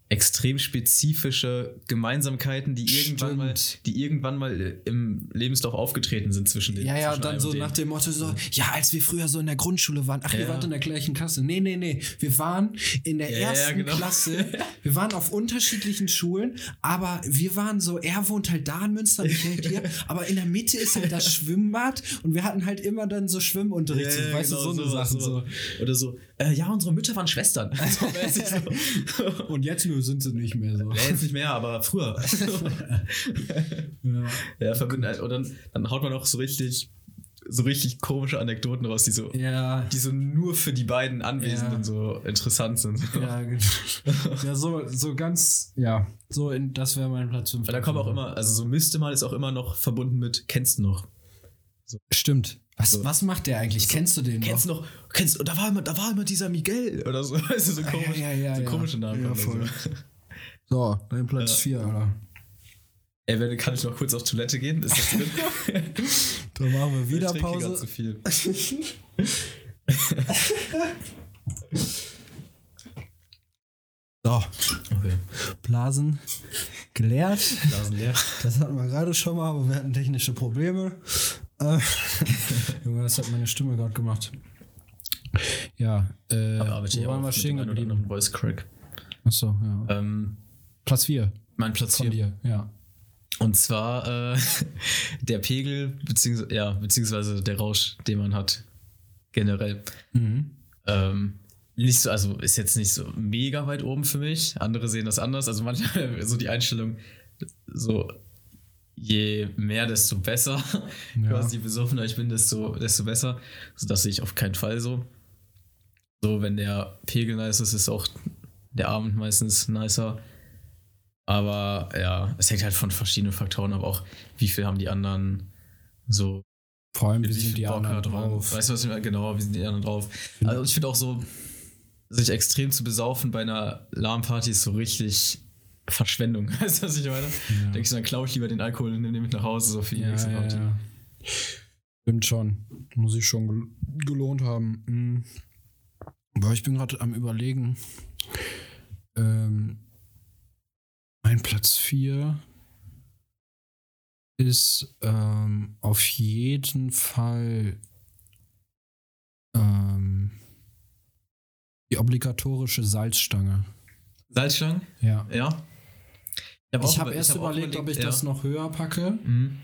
[SPEAKER 1] extrem spezifische Gemeinsamkeiten, die irgendwann
[SPEAKER 2] Stimmt.
[SPEAKER 1] mal, die irgendwann mal im Lebenslauf aufgetreten sind zwischen den
[SPEAKER 2] Ja, ja, und dann so
[SPEAKER 1] und
[SPEAKER 2] nach
[SPEAKER 1] dem.
[SPEAKER 2] Motto so, ja, als wir früher so in der Grundschule waren, ach, ihr
[SPEAKER 1] Ja.
[SPEAKER 2] wart in der gleichen Klasse. Nee, nee, nee, wir waren in der
[SPEAKER 1] Ja, ja,
[SPEAKER 2] ersten
[SPEAKER 1] genau.
[SPEAKER 2] Klasse, [LAUGHS] wir waren auf unterschiedlichen Schulen, aber wir waren so, er wohnt halt da in Münster, ich halt hier, [LAUGHS] aber in der Mitte ist halt das Schwimmbad und wir hatten halt immer dann so Schwimmunterricht, so,
[SPEAKER 1] Ja,
[SPEAKER 2] weißt
[SPEAKER 1] genau,
[SPEAKER 2] du, so eine Sachen so.
[SPEAKER 1] Oder so, äh, ja, unsere Mütter waren Schwestern. [LAUGHS] So mäßig so.
[SPEAKER 2] Und jetzt nur sind sie nicht mehr so.
[SPEAKER 1] Ja, jetzt nicht mehr, aber früher. [LAUGHS]
[SPEAKER 2] Ja.
[SPEAKER 1] ja, verbinden. Und dann, dann haut man auch so richtig, so richtig komische Anekdoten raus, die so,
[SPEAKER 2] Ja,
[SPEAKER 1] die so nur für die beiden Anwesenden
[SPEAKER 2] Ja.
[SPEAKER 1] so interessant sind.
[SPEAKER 2] ja, genau. ja, so, so ganz, ja, so, in, das wäre mein Platz 5.
[SPEAKER 1] Weil da kommen auch immer, also so müsste mal ist auch immer noch verbunden mit, kennst du noch?
[SPEAKER 2] Stimmt. Was,
[SPEAKER 1] So.
[SPEAKER 2] was macht der eigentlich? Kennst du den
[SPEAKER 1] Kennst
[SPEAKER 2] noch?
[SPEAKER 1] noch? Kennst du, da war immer, da war immer dieser Miguel oder so. [LAUGHS] Weißt du, so
[SPEAKER 2] Ah, ja,
[SPEAKER 1] komisch,
[SPEAKER 2] ja, ja,
[SPEAKER 1] so
[SPEAKER 2] ja.
[SPEAKER 1] komische Namen.
[SPEAKER 2] Ja, voll. [LAUGHS]
[SPEAKER 1] so.
[SPEAKER 2] So, dein Platz
[SPEAKER 1] Ja.
[SPEAKER 2] 4, Alter.
[SPEAKER 1] Ey, wenn, kann ich noch kurz auf Toilette gehen? Ist das drin? [LAUGHS]
[SPEAKER 2] Da machen wir wieder
[SPEAKER 1] ich
[SPEAKER 2] Pause.
[SPEAKER 1] zu viel.
[SPEAKER 2] So,
[SPEAKER 1] Okay.
[SPEAKER 2] Blasen geleert.
[SPEAKER 1] Nasen leer.
[SPEAKER 2] Das hatten wir gerade schon mal, aber wir hatten technische Probleme. [LAUGHS] Junge, das hat meine Stimme gerade gemacht. Ja, äh,
[SPEAKER 1] Aber arbeite
[SPEAKER 2] wo waren wir stehen geblieben?
[SPEAKER 1] anderen Voice Crack.
[SPEAKER 2] Achso, ja.
[SPEAKER 1] Ähm,
[SPEAKER 2] Platz 4
[SPEAKER 1] mein Platz
[SPEAKER 2] von
[SPEAKER 1] hier.
[SPEAKER 2] dir, ja.
[SPEAKER 1] Und zwar äh, [LAUGHS] der Pegel, beziehungsweise, ja, beziehungsweise der Rausch, den man hat. Generell.
[SPEAKER 2] Mhm.
[SPEAKER 1] Ähm, nicht so, also ist jetzt nicht so mega weit oben für mich. Andere sehen das anders. Also manchmal [LAUGHS] so die Einstellung, so je mehr, desto besser. [LAUGHS]
[SPEAKER 2] Ja.
[SPEAKER 1] Quasi je besoffener ich bin, desto, desto besser. Also das sehe ich auf keinen Fall so. So, wenn der Pegel nice ist, ist auch der Abend meistens nicer. Aber ja, es hängt halt von verschiedenen Faktoren ab, auch wie viel haben die anderen so
[SPEAKER 2] Vor allem, wie sind die
[SPEAKER 1] Bock
[SPEAKER 2] anderen drauf?
[SPEAKER 1] Weißt du, was ich meine? Genau, wie sind die anderen drauf? Also ich finde auch so, sich extrem zu besaufen bei einer LAN-Party ist so richtig Verschwendung. [LAUGHS] Weißt du, was ich meine?
[SPEAKER 2] Ja.
[SPEAKER 1] Denke ich, dann klaue ich lieber den Alkohol und nehme den mit nach Hause, so für die
[SPEAKER 2] Ja,
[SPEAKER 1] nächste
[SPEAKER 2] ja,
[SPEAKER 1] Party.
[SPEAKER 2] ja. Stimmt schon. Muss ich schon gel gelohnt haben. Mhm. Aber ich bin gerade am überlegen. Ähm, mein Platz 4 ist ähm, auf jeden Fall ähm, die obligatorische Salzstange.
[SPEAKER 1] Salzstangen?
[SPEAKER 2] Ja.
[SPEAKER 1] Ja.
[SPEAKER 2] Ich habe erst
[SPEAKER 1] hab auch
[SPEAKER 2] überlegt, ob ich
[SPEAKER 1] ja.
[SPEAKER 2] das noch höher packe,
[SPEAKER 1] Mhm.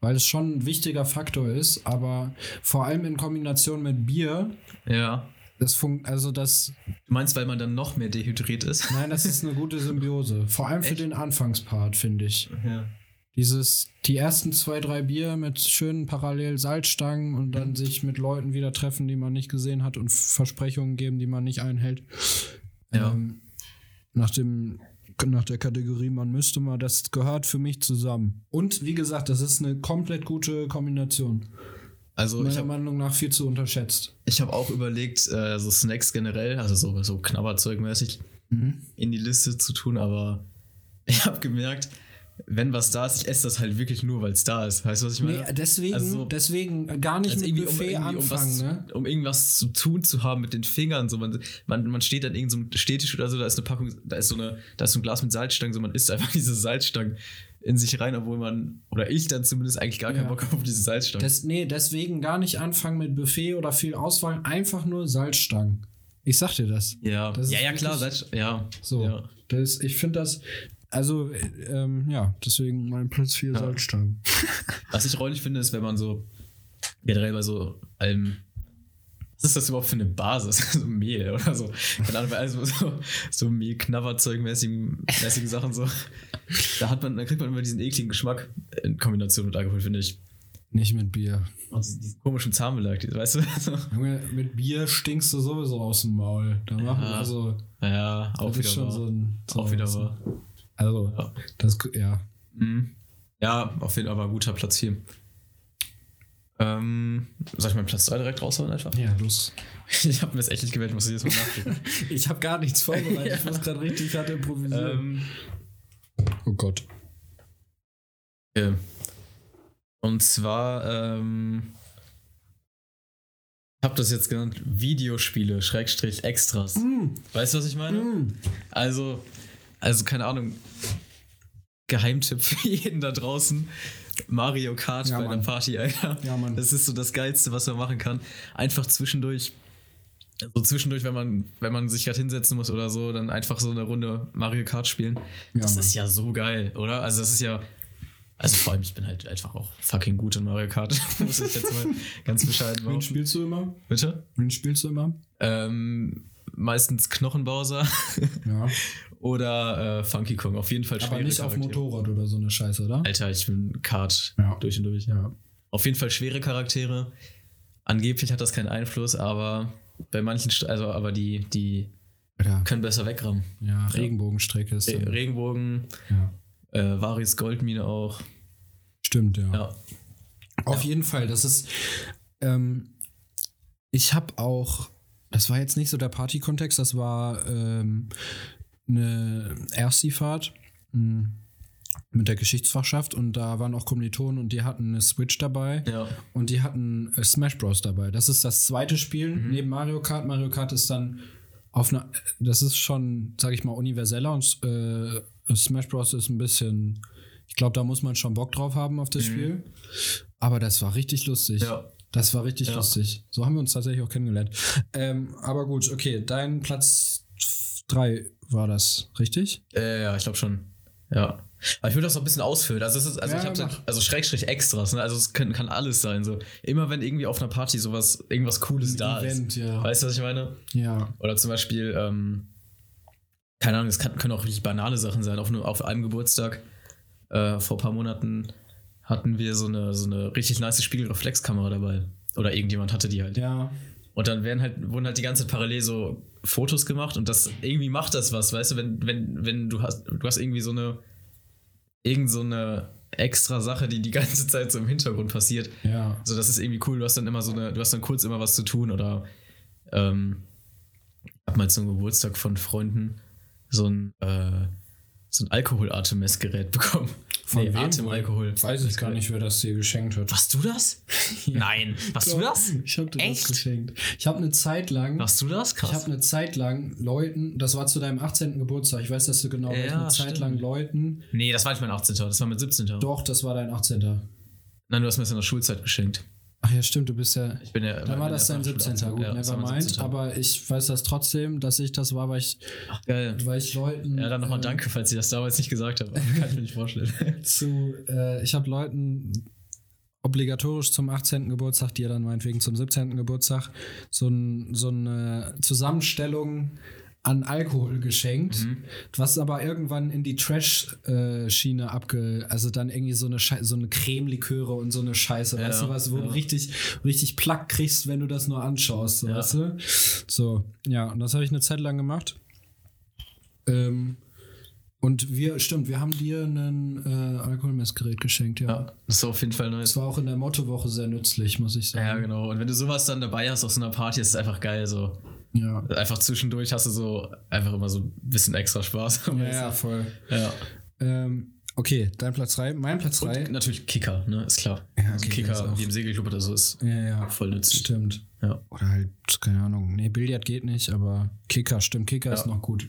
[SPEAKER 2] weil es schon ein wichtiger Faktor ist, aber vor allem in Kombination mit Bier,
[SPEAKER 1] Ja.
[SPEAKER 2] das funkt, also das,
[SPEAKER 1] Du meinst, weil man dann noch mehr dehydriert ist?
[SPEAKER 2] nein, das ist eine gute Symbiose. Vor allem für
[SPEAKER 1] Echt?
[SPEAKER 2] den Anfangspart, finde ich.
[SPEAKER 1] Ja.
[SPEAKER 2] Dieses, die ersten zwei, drei Bier mit schönen parallel Salzstangen und dann sich mit Leuten wieder treffen, die man nicht gesehen hat und Versprechungen geben, die man nicht einhält.
[SPEAKER 1] Ja.
[SPEAKER 2] Ähm, nach dem nach der Kategorie, man müsste mal, das gehört für mich zusammen. Und wie gesagt, das ist eine komplett gute Kombination.
[SPEAKER 1] Also ich
[SPEAKER 2] Meiner
[SPEAKER 1] habe
[SPEAKER 2] Meinung nach viel zu unterschätzt.
[SPEAKER 1] ich hab auch überlegt, äh, so Snacks generell, also so, so Knabberzeugmäßig, in die Liste zu tun, aber [LAUGHS] ich habe gemerkt, wenn was da ist, ich esse das halt wirklich nur, weil es da ist. Weißt du, was ich meine?
[SPEAKER 2] Nee, deswegen,
[SPEAKER 1] Also so-
[SPEAKER 2] deswegen gar nicht
[SPEAKER 1] Also
[SPEAKER 2] mit
[SPEAKER 1] irgendwie, um,
[SPEAKER 2] Buffet
[SPEAKER 1] um,
[SPEAKER 2] anfangen,
[SPEAKER 1] was,
[SPEAKER 2] ne?
[SPEAKER 1] um irgendwas zu tun zu haben mit den Fingern. So, man, man, man steht an irgendeinem Stehtisch oder so, da ist eine Packung, da ist so eine, da ist so ein Glas mit Salzstangen, so man isst einfach [LAUGHS] diese Salzstangen in sich rein, obwohl man, oder ich dann zumindest eigentlich gar keinen
[SPEAKER 2] Ja.
[SPEAKER 1] Bock auf diese Salzstangen.
[SPEAKER 2] Des, nee, deswegen gar nicht anfangen mit Buffet oder viel Auswahl, einfach nur Salzstangen. Ich sag dir das.
[SPEAKER 1] ja,
[SPEAKER 2] das
[SPEAKER 1] ja, ja, klar, Salz, ja.
[SPEAKER 2] So.
[SPEAKER 1] Ja.
[SPEAKER 2] Das, ich finde das, also, äh, ähm, ja, deswegen mein Platz 4
[SPEAKER 1] Ja.
[SPEAKER 2] Salzstangen. [LAUGHS]
[SPEAKER 1] Was ich räudig finde, ist, wenn man so generell bei so allem. Was ist das überhaupt für eine Basis? [LAUGHS] so Mehl oder so. Keine Ahnung, bei also so, so Mehl-Knabberzeug-mäßigen mäßigen Sachen so. Da hat man, da kriegt man immer diesen ekligen Geschmack in Kombination mit Alkohol, finde ich.
[SPEAKER 2] Nicht mit Bier.
[SPEAKER 1] Und diesen, diesen komischen Zahnbelag, weißt du? [LAUGHS] So.
[SPEAKER 2] Mit Bier stinkst du sowieso aus dem Maul. Da machen
[SPEAKER 1] Ja.
[SPEAKER 2] also,
[SPEAKER 1] Ja, auch wieder
[SPEAKER 2] schon
[SPEAKER 1] wahr.
[SPEAKER 2] so ein. So
[SPEAKER 1] auch wieder
[SPEAKER 2] so-
[SPEAKER 1] wahr.
[SPEAKER 2] Also,
[SPEAKER 1] Ja.
[SPEAKER 2] das, ja.
[SPEAKER 1] Mhm. Ja, auf jeden Fall aber guter Platz hier. Ähm, soll ich meinen Platz 2 direkt raushauen einfach?
[SPEAKER 2] Ja, los. [LAUGHS]
[SPEAKER 1] Ich habe mir das echt nicht gewählt, muss ich jetzt mal nachdenken. [LAUGHS]
[SPEAKER 2] Ich habe gar nichts vorbereitet. [LAUGHS] Ich muss gerade richtig hart improvisieren.
[SPEAKER 1] ähm,
[SPEAKER 2] oh Gott.
[SPEAKER 1] Okay. Und zwar, ähm, ich habe das jetzt genannt, Videospiele, Schrägstrich, Extras. Weißt du, was ich meine? Also, also keine Ahnung, Geheimtipp für jeden da draußen. Mario Kart
[SPEAKER 2] Ja,
[SPEAKER 1] bei
[SPEAKER 2] Mann.
[SPEAKER 1] einer Party, Alter.
[SPEAKER 2] Ja, Mann.
[SPEAKER 1] Das ist so das Geilste, was man machen kann. Einfach zwischendurch, so zwischendurch, wenn man, wenn man sich gerade hinsetzen muss oder so, dann einfach so eine Runde Mario Kart spielen.
[SPEAKER 2] Ja,
[SPEAKER 1] das
[SPEAKER 2] Mann.
[SPEAKER 1] ist ja so geil, oder? Also das ist ja, also vor allem, ich bin halt einfach auch fucking gut in Mario Kart, [LAUGHS] muss ich jetzt mal ganz bescheiden
[SPEAKER 2] Wen
[SPEAKER 1] behaupten.
[SPEAKER 2] spielst du immer?
[SPEAKER 1] Bitte?
[SPEAKER 2] Wen spielst du immer?
[SPEAKER 1] Ähm, meistens Knochenbowser
[SPEAKER 2] Ja. [LAUGHS]
[SPEAKER 1] oder äh, Funky Kong. Auf jeden Fall
[SPEAKER 2] Aber
[SPEAKER 1] schwere
[SPEAKER 2] nicht auf
[SPEAKER 1] Charaktere.
[SPEAKER 2] Motorrad oder so eine Scheiße, oder?
[SPEAKER 1] Alter, ich bin Kart
[SPEAKER 2] Ja.
[SPEAKER 1] durch und durch.
[SPEAKER 2] Ja.
[SPEAKER 1] Auf jeden Fall schwere Charaktere. Angeblich hat das keinen Einfluss, aber bei manchen, St- also aber die, die
[SPEAKER 2] Ja,
[SPEAKER 1] können besser wegrammen.
[SPEAKER 2] ja Regenbogenstrecke ist
[SPEAKER 1] Re Regenbogen, äh, Varis Goldmine auch.
[SPEAKER 2] Stimmt, ja.
[SPEAKER 1] Ja.
[SPEAKER 2] Auf jeden Fall, das ist. Ähm, ich habe auch. Das war jetzt nicht so der Party-Kontext, das war ähm, eine Ersti-Fahrt mh, mit der Geschichtsfachschaft und da waren auch Kommilitonen und die hatten eine Switch dabei
[SPEAKER 1] Ja.
[SPEAKER 2] und die hatten äh, Smash Bros. dabei. Das ist das zweite Spiel neben Mario Kart. Mario Kart ist dann auf einer. Das ist schon, sag ich mal, universeller und äh, Smash Bros. ist ein bisschen. Ich glaube, da muss man schon Bock drauf haben auf das Spiel. Aber das war richtig lustig.
[SPEAKER 1] Ja.
[SPEAKER 2] Das war richtig
[SPEAKER 1] Ja.
[SPEAKER 2] lustig. So haben wir uns tatsächlich auch kennengelernt. Ähm, aber gut, okay, dein Platz 3 war das, richtig?
[SPEAKER 1] Äh, ja, ich glaube schon. Ja. Aber ich würde das noch ein bisschen ausfüllen. Also, es ist, also
[SPEAKER 2] Ja,
[SPEAKER 1] ich habe
[SPEAKER 2] mach.
[SPEAKER 1] also Schrägstrich Extras, ne? Also es kann, kann alles sein. So. Immer wenn irgendwie auf einer Party sowas, irgendwas Cooles
[SPEAKER 2] Ein
[SPEAKER 1] da
[SPEAKER 2] Event,
[SPEAKER 1] ist.
[SPEAKER 2] ja.
[SPEAKER 1] Weißt du, was ich meine?
[SPEAKER 2] Ja.
[SPEAKER 1] Oder zum Beispiel, ähm, keine Ahnung, es kann, können auch richtig banale Sachen sein. Auf, nur- auf einem Geburtstag äh, vor ein paar Monaten hatten wir so eine, so eine richtig nice Spiegelreflexkamera dabei. Oder irgendjemand hatte die halt.
[SPEAKER 2] Ja.
[SPEAKER 1] Und dann werden halt, wurden halt die ganze Zeit parallel so Fotos gemacht und das irgendwie macht das was, weißt du, wenn, wenn, wenn du hast, du hast irgendwie so eine, irgend so eine extra Sache, die die ganze Zeit so im Hintergrund passiert.
[SPEAKER 2] Ja.
[SPEAKER 1] So, das ist irgendwie cool. Du hast dann immer so eine, du hast dann kurz immer was zu tun oder ähm, hab mal zum Geburtstag von Freunden so ein, äh, so ein Alkoholatem-Messgerät [LAUGHS] bekommen.
[SPEAKER 2] Von
[SPEAKER 1] nee? Atemalkohol.
[SPEAKER 2] Weiß ich gar nicht, wer das dir geschenkt hat.
[SPEAKER 1] Warst du das? [LAUGHS] Nein. Warst du das?
[SPEAKER 2] Ich habe dir
[SPEAKER 1] Echt?
[SPEAKER 2] das geschenkt. Ich habe eine Zeit lang.
[SPEAKER 1] Warst du das?
[SPEAKER 2] Ich habe eine Zeit lang Leuten, das war zu deinem 18. Geburtstag, ich weiß, dass du genau
[SPEAKER 1] Ja,
[SPEAKER 2] eine Zeit
[SPEAKER 1] stimmt.
[SPEAKER 2] lang Leuten.
[SPEAKER 1] Nee, das war nicht mein 18. Das war mein 17.
[SPEAKER 2] Doch, das war dein 18.
[SPEAKER 1] Nein, du hast mir das in der Schulzeit geschenkt.
[SPEAKER 2] Ach ja, stimmt, du bist ja.
[SPEAKER 1] Ich bin ja.
[SPEAKER 2] Dann war das dein 17. Gut,
[SPEAKER 1] ja,
[SPEAKER 2] nevermind.
[SPEAKER 1] 17..
[SPEAKER 2] Aber ich weiß das trotzdem, dass ich das war, weil ich,
[SPEAKER 1] Ach, geil.
[SPEAKER 2] weil ich Leuten.
[SPEAKER 1] Ja, dann nochmal
[SPEAKER 2] äh,
[SPEAKER 1] danke, falls ich das damals nicht gesagt habe. Kann ich mir nicht vorstellen. [LAUGHS]
[SPEAKER 2] zu, äh, ich habe Leuten obligatorisch zum 18. Geburtstag, die ja dann meinetwegen zum 17. Geburtstag, so, ein, so eine Zusammenstellung an Alkohol geschenkt,
[SPEAKER 1] Mhm.
[SPEAKER 2] was aber irgendwann in die Trash-Schiene abge... Also dann irgendwie so eine, Schei- so eine Cremeliköre und so eine Scheiße,
[SPEAKER 1] Ja,
[SPEAKER 2] weißt du was, wo
[SPEAKER 1] ja.
[SPEAKER 2] du richtig, richtig Plack kriegst, wenn du das nur anschaust, so,
[SPEAKER 1] Ja.
[SPEAKER 2] weißt du? So, ja, und das habe ich eine Zeit lang gemacht. Ähm, und wir, stimmt, wir haben dir ein äh, Alkoholmessgerät geschenkt, ja.
[SPEAKER 1] Ja, das ist auf jeden Fall
[SPEAKER 2] Das
[SPEAKER 1] nice.
[SPEAKER 2] war auch in der Mottowoche sehr nützlich, muss ich
[SPEAKER 1] Ja,
[SPEAKER 2] sagen.
[SPEAKER 1] genau. Und wenn du sowas dann dabei hast auf so einer Party, ist es einfach geil. So
[SPEAKER 2] Ja,
[SPEAKER 1] einfach zwischendurch hast du so einfach immer so ein bisschen extra Spaß. [LAUGHS]
[SPEAKER 2] ja, ja voll.
[SPEAKER 1] ja.
[SPEAKER 2] Ähm, okay, dein Platz 3. Mein Platz 3.
[SPEAKER 1] Und natürlich Kicker, ne? Ist klar.
[SPEAKER 2] Ja,
[SPEAKER 1] also
[SPEAKER 2] Kicker ist
[SPEAKER 1] wie im Segelclub oder so, ist
[SPEAKER 2] Ja, ja.
[SPEAKER 1] voll nützlich.
[SPEAKER 2] Stimmt.
[SPEAKER 1] Ja.
[SPEAKER 2] Oder halt, keine Ahnung. Nee, Billard geht nicht, aber Kicker, stimmt. Kicker ist
[SPEAKER 1] Ja.
[SPEAKER 2] noch gut.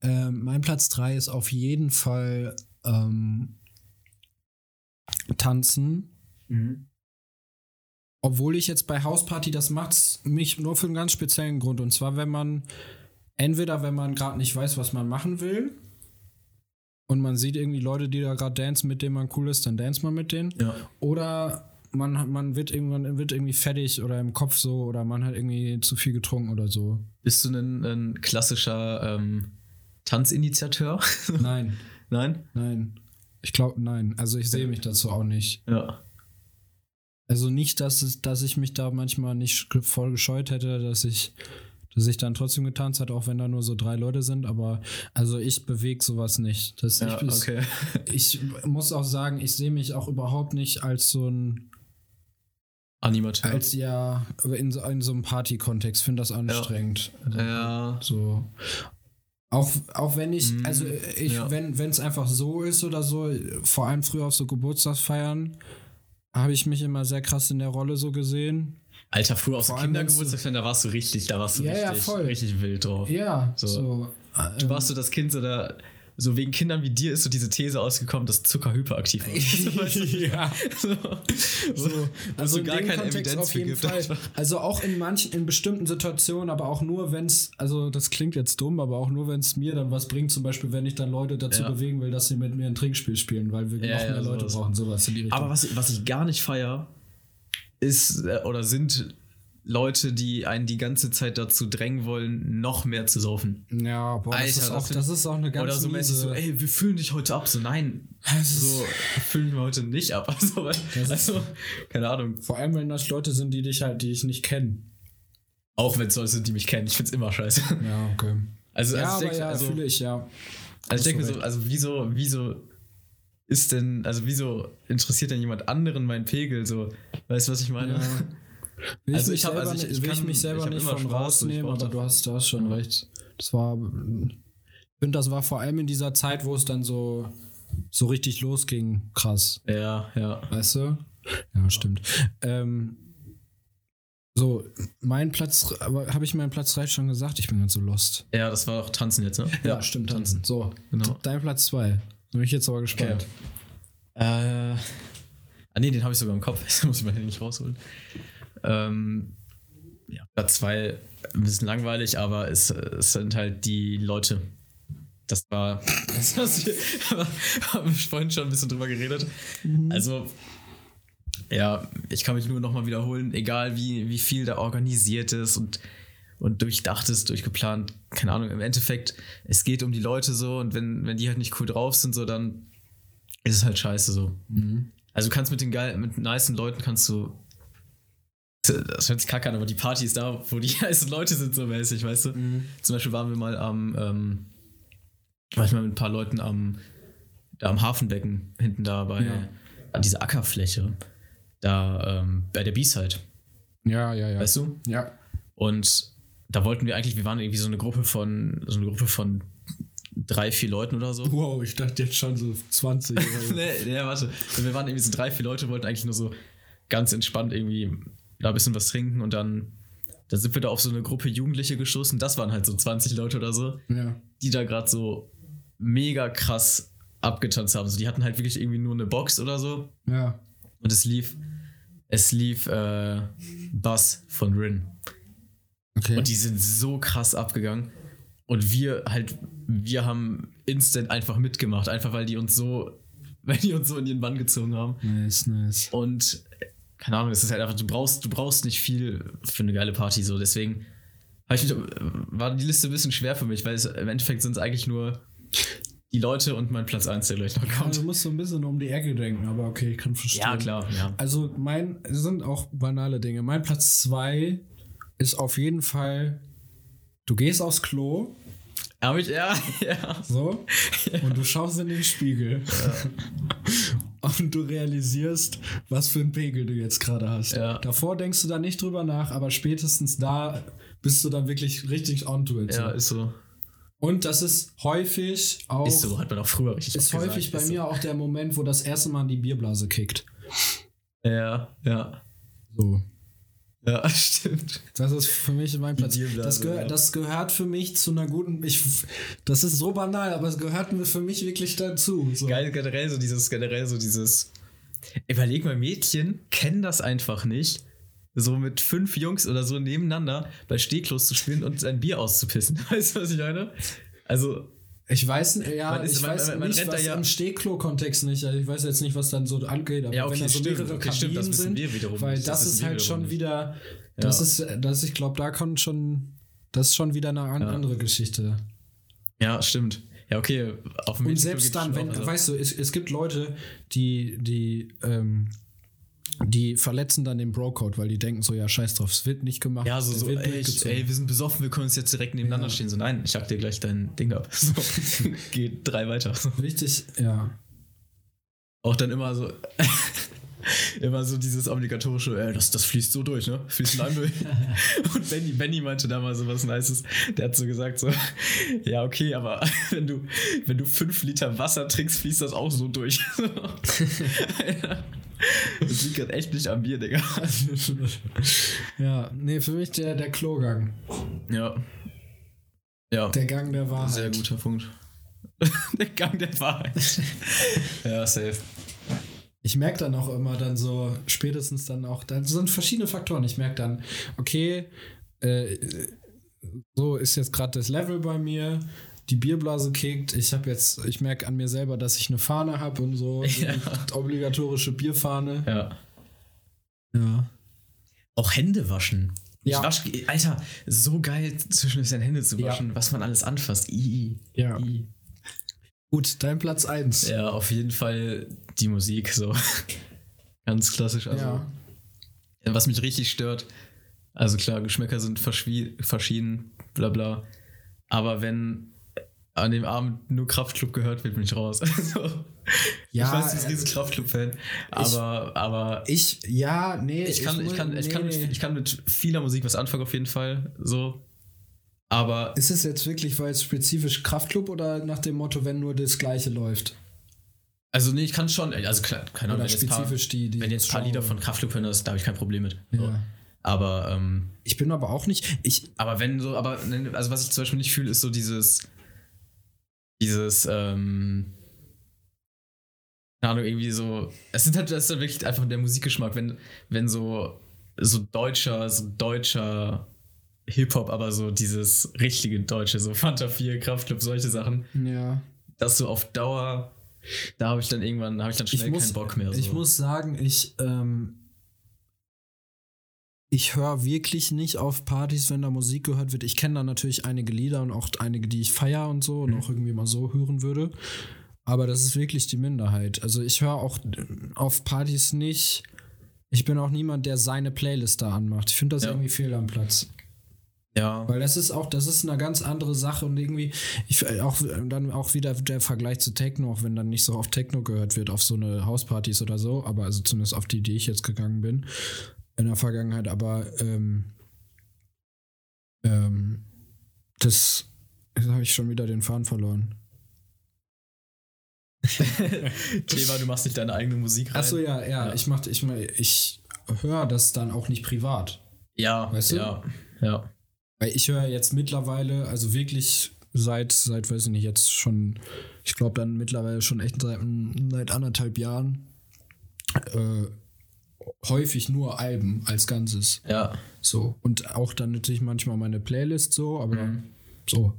[SPEAKER 2] Ähm, mein Platz 3 ist auf jeden Fall ähm, Tanzen. Obwohl ich jetzt bei Hausparty, das macht's mich nur für einen ganz speziellen Grund. Und zwar, wenn man, entweder wenn man gerade nicht weiß, was man machen will, und man sieht irgendwie Leute, die da gerade dancen, mit denen man cool ist, dann dance man mit denen.
[SPEAKER 1] Ja.
[SPEAKER 2] Oder man, man wird irgendwann wird irgendwie fertig oder im Kopf so oder man hat irgendwie zu viel getrunken oder so.
[SPEAKER 1] Bist du ein, ein klassischer ähm, Tanzinitiateur? [LAUGHS]
[SPEAKER 2] Nein,
[SPEAKER 1] Nein?
[SPEAKER 2] nein. Ich glaube, nein. Also ich sehe mich dazu auch nicht.
[SPEAKER 1] Ja.
[SPEAKER 2] Also nicht, dass, es, dass ich mich da manchmal nicht voll gescheut hätte, dass ich, dass ich dann trotzdem getanzt hätte, auch wenn da nur so drei Leute sind. Aber also ich bewege sowas nicht. Das,
[SPEAKER 1] Ja,
[SPEAKER 2] ich,
[SPEAKER 1] okay. [LAUGHS]
[SPEAKER 2] ich muss auch sagen, ich sehe mich auch überhaupt nicht als so ein,
[SPEAKER 1] Animateur.
[SPEAKER 2] als ja, in, so- in so einem Party-Kontext. Finde das anstrengend. Also,
[SPEAKER 1] ja.
[SPEAKER 2] So. Auch, auch wenn ich,
[SPEAKER 1] Mm,
[SPEAKER 2] also ich,
[SPEAKER 1] ja.
[SPEAKER 2] wenn es einfach so ist oder so, vor allem früher auf so Geburtstagsfeiern, habe ich mich immer sehr krass in der Rolle so gesehen.
[SPEAKER 1] Alter, früher auf
[SPEAKER 2] wenn's
[SPEAKER 1] Kindergeburtstag, da warst du richtig, da warst du
[SPEAKER 2] Ja, ja,
[SPEAKER 1] richtig,
[SPEAKER 2] voll.
[SPEAKER 1] richtig wild drauf.
[SPEAKER 2] Ja,
[SPEAKER 1] So.
[SPEAKER 2] so.
[SPEAKER 1] Du
[SPEAKER 2] ähm,
[SPEAKER 1] warst so das Kind, so, da, so wegen Kindern wie dir ist so diese These ausgekommen, dass Zucker hyperaktiv [LAUGHS] ist.
[SPEAKER 2] ja.
[SPEAKER 1] so, so,
[SPEAKER 2] Also
[SPEAKER 1] gar keine
[SPEAKER 2] Kontext
[SPEAKER 1] Evidenz
[SPEAKER 2] auf jeden. Fall. Also auch in manchen, in bestimmten Situationen, aber auch nur, wenn es, also das klingt jetzt dumm, aber auch nur, wenn es mir dann was bringt, zum Beispiel, wenn ich dann Leute dazu
[SPEAKER 1] Ja.
[SPEAKER 2] bewegen will, dass sie mit mir ein Trinkspiel spielen, weil wir
[SPEAKER 1] Ja,
[SPEAKER 2] noch
[SPEAKER 1] ja,
[SPEAKER 2] mehr Leute
[SPEAKER 1] sowas.
[SPEAKER 2] brauchen, sowas in die Richtung.
[SPEAKER 1] Aber was, was ich gar nicht feier, ist äh, oder sind Leute, die einen die ganze Zeit dazu drängen wollen, noch mehr zu saufen.
[SPEAKER 2] ja, boah, das,
[SPEAKER 1] Alter,
[SPEAKER 2] ist
[SPEAKER 1] das
[SPEAKER 2] auch,
[SPEAKER 1] find-
[SPEAKER 2] das ist auch eine ganz
[SPEAKER 1] Oder so mäßig so, ey, wir füllen dich heute ab. So, nein, [LAUGHS]
[SPEAKER 2] ist-
[SPEAKER 1] so füllen wir heute nicht ab. [LAUGHS] Also,
[SPEAKER 2] ist-
[SPEAKER 1] also keine Ahnung.
[SPEAKER 2] Vor allem, wenn das Leute sind, die dich halt, die ich nicht kenne.
[SPEAKER 1] Auch wenn es Leute sind, die mich kennen, ich find's immer scheiße. [LAUGHS]
[SPEAKER 2] Ja, okay.
[SPEAKER 1] Also,
[SPEAKER 2] ja,
[SPEAKER 1] also
[SPEAKER 2] aber
[SPEAKER 1] ich denke,
[SPEAKER 2] ja,
[SPEAKER 1] also,
[SPEAKER 2] fühle ich, ja.
[SPEAKER 1] also ich denke so, also wieso, wieso ist denn, also wieso interessiert denn jemand anderen mein Pegel so? Weißt du, was ich meine?
[SPEAKER 2] Ja. Will
[SPEAKER 1] Also
[SPEAKER 2] ich, mich
[SPEAKER 1] ich hab-
[SPEAKER 2] selber,
[SPEAKER 1] also ich-
[SPEAKER 2] nicht-
[SPEAKER 1] ich
[SPEAKER 2] will ich mich selber
[SPEAKER 1] ich
[SPEAKER 2] nicht von rausnehmen, aber du hast, du hast schon recht. Das war, ich finde, das war vor allem in dieser Zeit, wo es dann so, so richtig losging, krass.
[SPEAKER 1] Ja, ja.
[SPEAKER 2] Weißt du? Ja, stimmt. Ähm, so, mein Platz, aber habe ich meinen Platz 3 schon gesagt? Ich bin ganz so lost.
[SPEAKER 1] Ja, das war auch Tanzen jetzt, ne?
[SPEAKER 2] Ja, stimmt, tanzen. So,
[SPEAKER 1] Genau.
[SPEAKER 2] dein Platz 2. Bin ich jetzt aber gespannt.
[SPEAKER 1] Äh, ah nee, den habe ich sogar im Kopf. [LAUGHS] Muss ich mal nicht rausholen. Ähm, ja, Platz zwei, ein bisschen langweilig, aber es, es sind halt die Leute. Das war, [LAUGHS] das [LAUGHS] haben wir vorhin schon ein bisschen drüber geredet. Also, ja, ich kann mich nur nochmal wiederholen, egal wie, wie viel da organisiert ist und, und durchdacht ist, durchgeplant, keine Ahnung, im Endeffekt, es geht um die Leute so und wenn, wenn die halt nicht cool drauf sind, so dann ist es halt scheiße so. Also du kannst mit den geil, mit nicen Leuten kannst du. Das hört sich kacke an, aber die Party ist da, wo die [LAUGHS] heißen Leute sind, so mäßig, weißt du? Zum Beispiel waren wir mal am, ähm, war ich mal mit ein paar Leuten am, da am Hafenbecken, hinten da bei,
[SPEAKER 2] Ja.
[SPEAKER 1] an dieser Ackerfläche, da ähm, bei der B-Side,
[SPEAKER 2] Ja, ja, ja.
[SPEAKER 1] weißt du?
[SPEAKER 2] Ja.
[SPEAKER 1] Und da wollten wir eigentlich, wir waren irgendwie so eine Gruppe von, so eine Gruppe von drei, vier Leuten oder so.
[SPEAKER 2] Wow, ich dachte jetzt schon so 20 oder so. [LAUGHS]
[SPEAKER 1] nee, nee, warte. Wir waren irgendwie so drei, vier Leute, wollten eigentlich nur so ganz entspannt irgendwie da ein bisschen was trinken und dann, dann sind wir da auf so eine Gruppe Jugendliche gestoßen. Das waren halt so 20 Leute oder so,
[SPEAKER 2] ja.
[SPEAKER 1] die da gerade so mega krass abgetanzt haben. So, die hatten halt wirklich irgendwie nur eine Box oder so
[SPEAKER 2] Ja.
[SPEAKER 1] und es lief es lief äh, Bass von Rin.
[SPEAKER 2] Okay.
[SPEAKER 1] Und die sind so krass abgegangen. Und wir halt, wir haben instant einfach mitgemacht, einfach weil die uns so, [LAUGHS] weil die uns so in ihren Bann gezogen haben.
[SPEAKER 2] nice, nice.
[SPEAKER 1] Und keine Ahnung, es ist halt einfach, du brauchst, du brauchst nicht viel für eine geile Party, so. Deswegen mich, war die Liste ein bisschen schwer für mich, weil es, im Endeffekt sind es eigentlich nur die Leute und mein Platz 1, der gleich noch
[SPEAKER 2] Ja,
[SPEAKER 1] kommt.
[SPEAKER 2] du musst so ein bisschen um die Ecke denken, aber okay, ich kann verstehen.
[SPEAKER 1] Ja, klar, ja.
[SPEAKER 2] Also mein, es sind auch banale Dinge. Mein Platz 2 ist auf jeden Fall, du gehst aufs Klo,
[SPEAKER 1] Aber ich, ja, [LAUGHS] ja.
[SPEAKER 2] so, und du schaust in den Spiegel. Und du realisierst, was für einen Pegel du jetzt gerade hast.
[SPEAKER 1] Ja.
[SPEAKER 2] Davor denkst du da nicht drüber nach, aber spätestens da bist du dann wirklich richtig onto it.
[SPEAKER 1] Ja,
[SPEAKER 2] so.
[SPEAKER 1] ist so.
[SPEAKER 2] Und das ist häufig auch.
[SPEAKER 1] Ist so, hat man auch früher richtig
[SPEAKER 2] Ist häufig
[SPEAKER 1] gesagt.
[SPEAKER 2] bei
[SPEAKER 1] Ist
[SPEAKER 2] mir auch der Moment, wo das erste Mal die Bierblase kickt.
[SPEAKER 1] So. Ja, ja.
[SPEAKER 2] So.
[SPEAKER 1] Ja, [LAUGHS] stimmt.
[SPEAKER 2] Das ist für mich mein Platz. Das, gehör, das gehört für mich zu einer guten. Ich, das ist so banal, aber es gehört mir für mich wirklich dazu. So.
[SPEAKER 1] Geil, generell so dieses, generell so dieses. Überleg mal, Mädchen kennen das einfach nicht, so mit fünf Jungs oder so nebeneinander bei Stehklos zu spielen und sein Bier auszupissen. [LAUGHS] Weißt du, was ich meine? Also,
[SPEAKER 2] Ich weiß, ja,
[SPEAKER 1] Man ist-
[SPEAKER 2] ich
[SPEAKER 1] man-
[SPEAKER 2] weiß
[SPEAKER 1] man- man
[SPEAKER 2] nicht,
[SPEAKER 1] rennt da
[SPEAKER 2] was
[SPEAKER 1] ja-
[SPEAKER 2] im Stehklo-Kontext nicht. Also ich weiß jetzt nicht, was dann so angeht, aber
[SPEAKER 1] Ja, okay,
[SPEAKER 2] wenn da so
[SPEAKER 1] stimmt.
[SPEAKER 2] mehrere
[SPEAKER 1] Okay, stimmt,
[SPEAKER 2] Kabinen
[SPEAKER 1] wissen
[SPEAKER 2] sind,
[SPEAKER 1] wiederum
[SPEAKER 2] weil.
[SPEAKER 1] Das
[SPEAKER 2] das, ist halt schon
[SPEAKER 1] nicht.
[SPEAKER 2] wieder, das
[SPEAKER 1] Ja.
[SPEAKER 2] ist, das, ich glaube, da kommt schon, das ist schon wieder eine an,
[SPEAKER 1] Ja.
[SPEAKER 2] andere Geschichte.
[SPEAKER 1] ja, stimmt. Ja, okay. Auf dem
[SPEAKER 2] Und selbst dann, wenn,
[SPEAKER 1] auch, also-
[SPEAKER 2] weißt du, es, es gibt Leute, die, die, ähm, die verletzen dann den Bro-Code, weil die denken so, ja, scheiß drauf, es wird nicht gemacht.
[SPEAKER 1] Ja, so, so ey, ich, ey, wir sind besoffen, wir können uns jetzt direkt nebeneinander
[SPEAKER 2] Ja.
[SPEAKER 1] stehen. So, nein, ich hack dir gleich dein Ding ab. So, [LAUGHS] [LAUGHS] geht drei weiter. So.
[SPEAKER 2] Richtig, ja.
[SPEAKER 1] Auch dann immer so, [LAUGHS] [LAUGHS] immer so dieses obligatorische, ey, das, das fließt so durch, ne? Fließt einem [LAUGHS] durch. Und Benny, Benny meinte da mal so was Nices. Der hat so gesagt, so, ja, okay, aber [LAUGHS] wenn du, wenn du fünf Liter Wasser trinkst, fließt das auch so durch. Das liegt gerade echt nicht am Bier, Digga.
[SPEAKER 2] Ja, nee, für mich der, der Klogang.
[SPEAKER 1] Ja. Ja.
[SPEAKER 2] Der Gang der Wahrheit.
[SPEAKER 1] Sehr guter Punkt. Der Gang der Wahrheit. ja, safe.
[SPEAKER 2] Ich merke dann auch immer dann so, spätestens dann auch, da sind verschiedene Faktoren. Ich merke dann, okay, äh, so ist jetzt gerade das Level bei mir, die Bierblase kickt, ich habe jetzt, ich merke an mir selber, dass ich eine Fahne habe und so, [LAUGHS]
[SPEAKER 1] Ja.
[SPEAKER 2] obligatorische Bierfahne.
[SPEAKER 1] Ja.
[SPEAKER 2] Ja.
[SPEAKER 1] Auch Hände waschen.
[SPEAKER 2] Ja.
[SPEAKER 1] Ich wasch, Alter, so geil zwischen seine Hände zu
[SPEAKER 2] Ja.
[SPEAKER 1] waschen, was man alles anfasst. I,
[SPEAKER 2] Ja.
[SPEAKER 1] I.
[SPEAKER 2] Gut, dein Platz 1.
[SPEAKER 1] Ja, auf jeden Fall die Musik, so. [LAUGHS] Ganz klassisch. Also,
[SPEAKER 2] ja.
[SPEAKER 1] Was mich richtig stört, also klar, Geschmäcker sind verschieden, bla bla. Aber wenn an dem Abend nur Kraftclub gehört wird, bin ich raus. [LAUGHS] Also,
[SPEAKER 2] Ja,
[SPEAKER 1] ich weiß, du bist ein
[SPEAKER 2] äh,
[SPEAKER 1] riesen Kraftclub-Fan, aber, aber
[SPEAKER 2] Ich, ja, nee.
[SPEAKER 1] ich kann, ich,
[SPEAKER 2] muss-
[SPEAKER 1] kann, ich, kann
[SPEAKER 2] nee.
[SPEAKER 1] mit, ich kann mit vieler Musik was anfangen, auf jeden Fall. So. Aber
[SPEAKER 2] Ist es jetzt wirklich, weil es spezifisch Kraftclub oder nach dem Motto, wenn nur das Gleiche läuft?
[SPEAKER 1] Also nee, ich kann schon, also keine Ahnung,
[SPEAKER 2] Oder
[SPEAKER 1] wenn jetzt, paar,
[SPEAKER 2] spezifisch die, die
[SPEAKER 1] wenn jetzt ein paar. Lieder von Kraftclub hören, das- da habe ich kein Problem mit. So.
[SPEAKER 2] Ja.
[SPEAKER 1] Aber, ähm,
[SPEAKER 2] Ich bin aber auch nicht. Ich,
[SPEAKER 1] aber wenn so, aber also was ich zum Beispiel nicht fühle, ist so dieses, dieses, ähm, keine Ahnung, irgendwie so, es sind halt, das ist halt wirklich einfach der Musikgeschmack, wenn, wenn so, so deutscher, so deutscher Hip-Hop, aber so dieses richtige Deutsche, so Fanta 4, Kraftclub, solche Sachen,
[SPEAKER 2] ja.
[SPEAKER 1] das so auf Dauer, da habe ich dann irgendwann, habe ich dann schnell keinen Bock mehr. So.
[SPEAKER 2] Ich muss sagen, ich, ähm, ich höre wirklich nicht auf Partys, wenn da Musik gehört wird. Ich kenne da natürlich einige Lieder und auch einige, die ich feier und so und
[SPEAKER 1] Mhm.
[SPEAKER 2] auch irgendwie mal so hören würde. Aber das ist wirklich die Minderheit. Also ich höre auch auf Partys nicht. Ich bin auch niemand, der seine Playlist da anmacht. Ich finde das
[SPEAKER 1] Ja.
[SPEAKER 2] irgendwie fehl am Platz.
[SPEAKER 1] Ja.
[SPEAKER 2] Weil das ist auch, das ist eine ganz andere Sache und irgendwie, ich auch dann auch wieder der Vergleich zu Techno, auch wenn dann nicht so auf Techno gehört wird, auf so eine Hauspartys oder so, aber also zumindest auf die, die ich jetzt gegangen bin in der Vergangenheit, aber ähm, ähm, das, jetzt habe ich schon wieder den Faden verloren. [LAUGHS]
[SPEAKER 1] Thema, du machst nicht deine eigene Musik rein.
[SPEAKER 2] Achso, ja, ja,
[SPEAKER 1] Ja.
[SPEAKER 2] ich mach, ich, ich höre das dann auch nicht privat.
[SPEAKER 1] Ja,
[SPEAKER 2] Weißt du?
[SPEAKER 1] ja, ja.
[SPEAKER 2] Weil ich höre jetzt mittlerweile, also wirklich seit, seit, weiß ich nicht, jetzt schon, ich glaube dann mittlerweile schon echt seit, seit anderthalb Jahren, äh, häufig nur Alben als Ganzes.
[SPEAKER 1] Ja.
[SPEAKER 2] So. Und auch dann natürlich manchmal meine Playlist so, aber
[SPEAKER 1] Mhm.
[SPEAKER 2] so.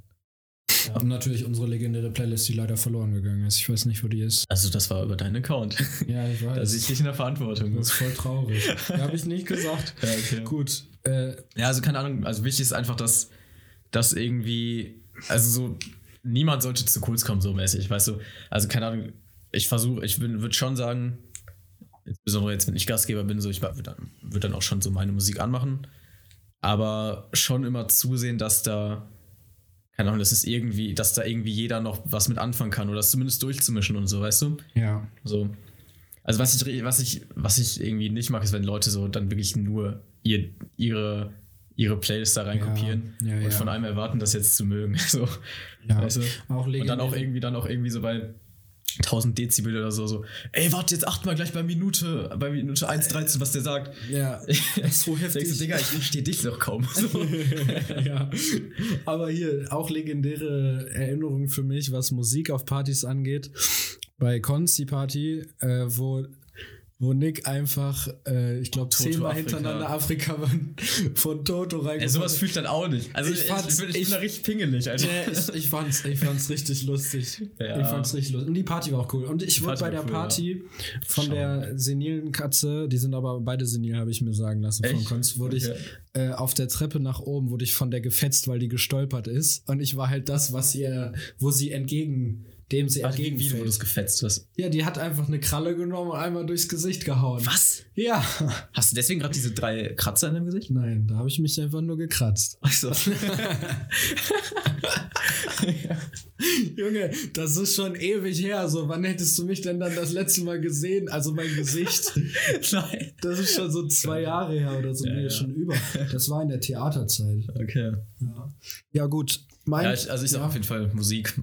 [SPEAKER 2] Und natürlich unsere legendäre Playlist, die leider verloren gegangen ist. Ich weiß nicht, wo die ist.
[SPEAKER 1] Also das war über deinen Account.
[SPEAKER 2] Ja, ich [LAUGHS] weiß.
[SPEAKER 1] Da sehe ich dich in der Verantwortung.
[SPEAKER 2] das ist voll traurig. [LAUGHS] habe ich nicht gesagt.
[SPEAKER 1] Ja, okay.
[SPEAKER 2] Gut. Äh,
[SPEAKER 1] Ja, also keine Ahnung, also wichtig ist einfach, dass, dass irgendwie, also so, niemand sollte zu kurz kommen, so mäßig, weißt du? Also keine Ahnung, ich versuche, ich würde schon sagen, insbesondere jetzt, wenn ich Gastgeber bin, so, ich würde dann, würd dann auch schon so meine Musik anmachen, aber schon immer zusehen, dass da, keine Ahnung, dass es irgendwie, dass da irgendwie jeder noch was mit anfangen kann oder das zumindest durchzumischen und so, weißt du?
[SPEAKER 2] ja.
[SPEAKER 1] So. Also was ich, was ich, was ich irgendwie nicht mag, ist, wenn Leute so dann wirklich nur ihr, ihre, ihre Playlist da reinkopieren
[SPEAKER 2] Ja, ja,
[SPEAKER 1] und von einem erwarten, das jetzt zu mögen. [LAUGHS] So.
[SPEAKER 2] Ja.
[SPEAKER 1] Weißt du?
[SPEAKER 2] Auch
[SPEAKER 1] Und dann auch irgendwie, dann auch irgendwie so bei 1000 Dezibel oder so, so, ey, warte, jetzt acht mal gleich bei Minute, bei Minute 1,13, was der sagt.
[SPEAKER 2] Ja, so [LAUGHS]
[SPEAKER 1] Denkst du,
[SPEAKER 2] heftig.
[SPEAKER 1] Digga, ich verstehe dich doch kaum. [LAUGHS] So.
[SPEAKER 2] ja. Aber hier auch legendäre Erinnerung für mich, was Musik auf Partys angeht. Bei Konzi Party, äh, wo, wo Nick einfach, äh, ich glaube, zehnmal hintereinander [LAUGHS] Afrika von, von Toto
[SPEAKER 1] Ey,
[SPEAKER 2] reingekommen
[SPEAKER 1] sowas fühlt dann auch nicht. Also
[SPEAKER 2] Ich
[SPEAKER 1] ich, ich, ich, bin, ich bin da richtig pingelig, Alter.
[SPEAKER 2] Nee, ich, ich, fand's, ich fand's richtig lustig.
[SPEAKER 1] Ja.
[SPEAKER 2] Ich fand's richtig lustig. Und die Party war auch cool. Und ich wurde bei der
[SPEAKER 1] cool,
[SPEAKER 2] Party von
[SPEAKER 1] Schau.
[SPEAKER 2] der senilen Katze, die sind aber beide senil, habe ich mir sagen lassen von
[SPEAKER 1] Echt?
[SPEAKER 2] Konz, wurde
[SPEAKER 1] Okay.
[SPEAKER 2] ich äh, auf der Treppe nach oben, wurde ich von der gefetzt, weil die gestolpert ist. Und ich war halt das, was ihr, wo sie entgegen, dem sie
[SPEAKER 1] Warte, wie, wie du
[SPEAKER 2] entgegenfällt.
[SPEAKER 1] das gefetzt hast.
[SPEAKER 2] Ja, die hat einfach eine Kralle genommen und einmal durchs Gesicht gehauen.
[SPEAKER 1] Was?
[SPEAKER 2] Ja.
[SPEAKER 1] Hast du deswegen gerade diese drei Kratzer in deinem Gesicht?
[SPEAKER 2] Nein, da habe ich mich einfach nur gekratzt.
[SPEAKER 1] Achso. [LAUGHS]
[SPEAKER 2] Junge, das ist schon ewig her. So, wann hättest du mich denn dann das letzte Mal gesehen? Also mein Gesicht. [LAUGHS]
[SPEAKER 1] Nein.
[SPEAKER 2] Das ist schon so zwei Jahre her oder so.
[SPEAKER 1] Ja,
[SPEAKER 2] nee,
[SPEAKER 1] ja.
[SPEAKER 2] schon über. Das war in der Theaterzeit.
[SPEAKER 1] Okay.
[SPEAKER 2] Ja, ja gut. Mein,
[SPEAKER 1] Ja, ich, also ich sag auf jeden Fall Musik.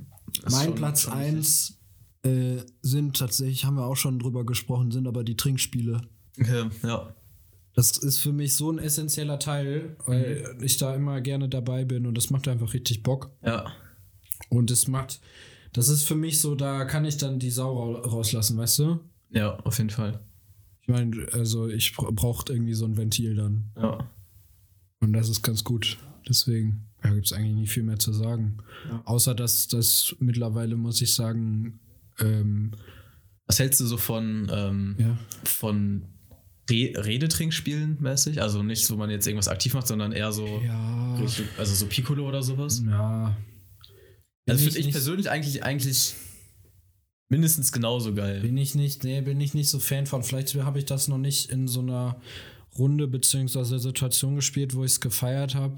[SPEAKER 2] Mein Platz
[SPEAKER 1] schon
[SPEAKER 2] 1 äh, sind tatsächlich, haben wir auch schon drüber gesprochen, sind aber die Trinkspiele.
[SPEAKER 1] Okay, ja.
[SPEAKER 2] Das ist für mich so ein essentieller Teil, weil ich da immer gerne dabei bin und das macht einfach richtig Bock.
[SPEAKER 1] Ja.
[SPEAKER 2] Und es macht, das ist für mich so, da kann ich dann die Sau ra- rauslassen, weißt du?
[SPEAKER 1] Ja, auf jeden Fall.
[SPEAKER 2] Ich meine, also ich bra- brauche irgendwie so ein Ventil dann.
[SPEAKER 1] Ja.
[SPEAKER 2] Und das ist ganz gut. Deswegen, da gibt es eigentlich nicht viel mehr zu sagen. Außer dass das mittlerweile, muss ich sagen, ähm,
[SPEAKER 1] Was hältst du so von, ähm,
[SPEAKER 2] ja,
[SPEAKER 1] von Re Redetrinkspielen mäßig? Also nicht, wo man jetzt irgendwas aktiv macht, sondern eher so,
[SPEAKER 2] ja,
[SPEAKER 1] also so Piccolo oder sowas?
[SPEAKER 2] ja.
[SPEAKER 1] Also
[SPEAKER 2] Bin
[SPEAKER 1] finde ich persönlich eigentlich, eigentlich mindestens genauso geil.
[SPEAKER 2] Bin ich nicht, nee, bin ich nicht so Fan von. Vielleicht habe ich das noch nicht in so einer Runde beziehungsweise Situation gespielt, wo ich es gefeiert habe.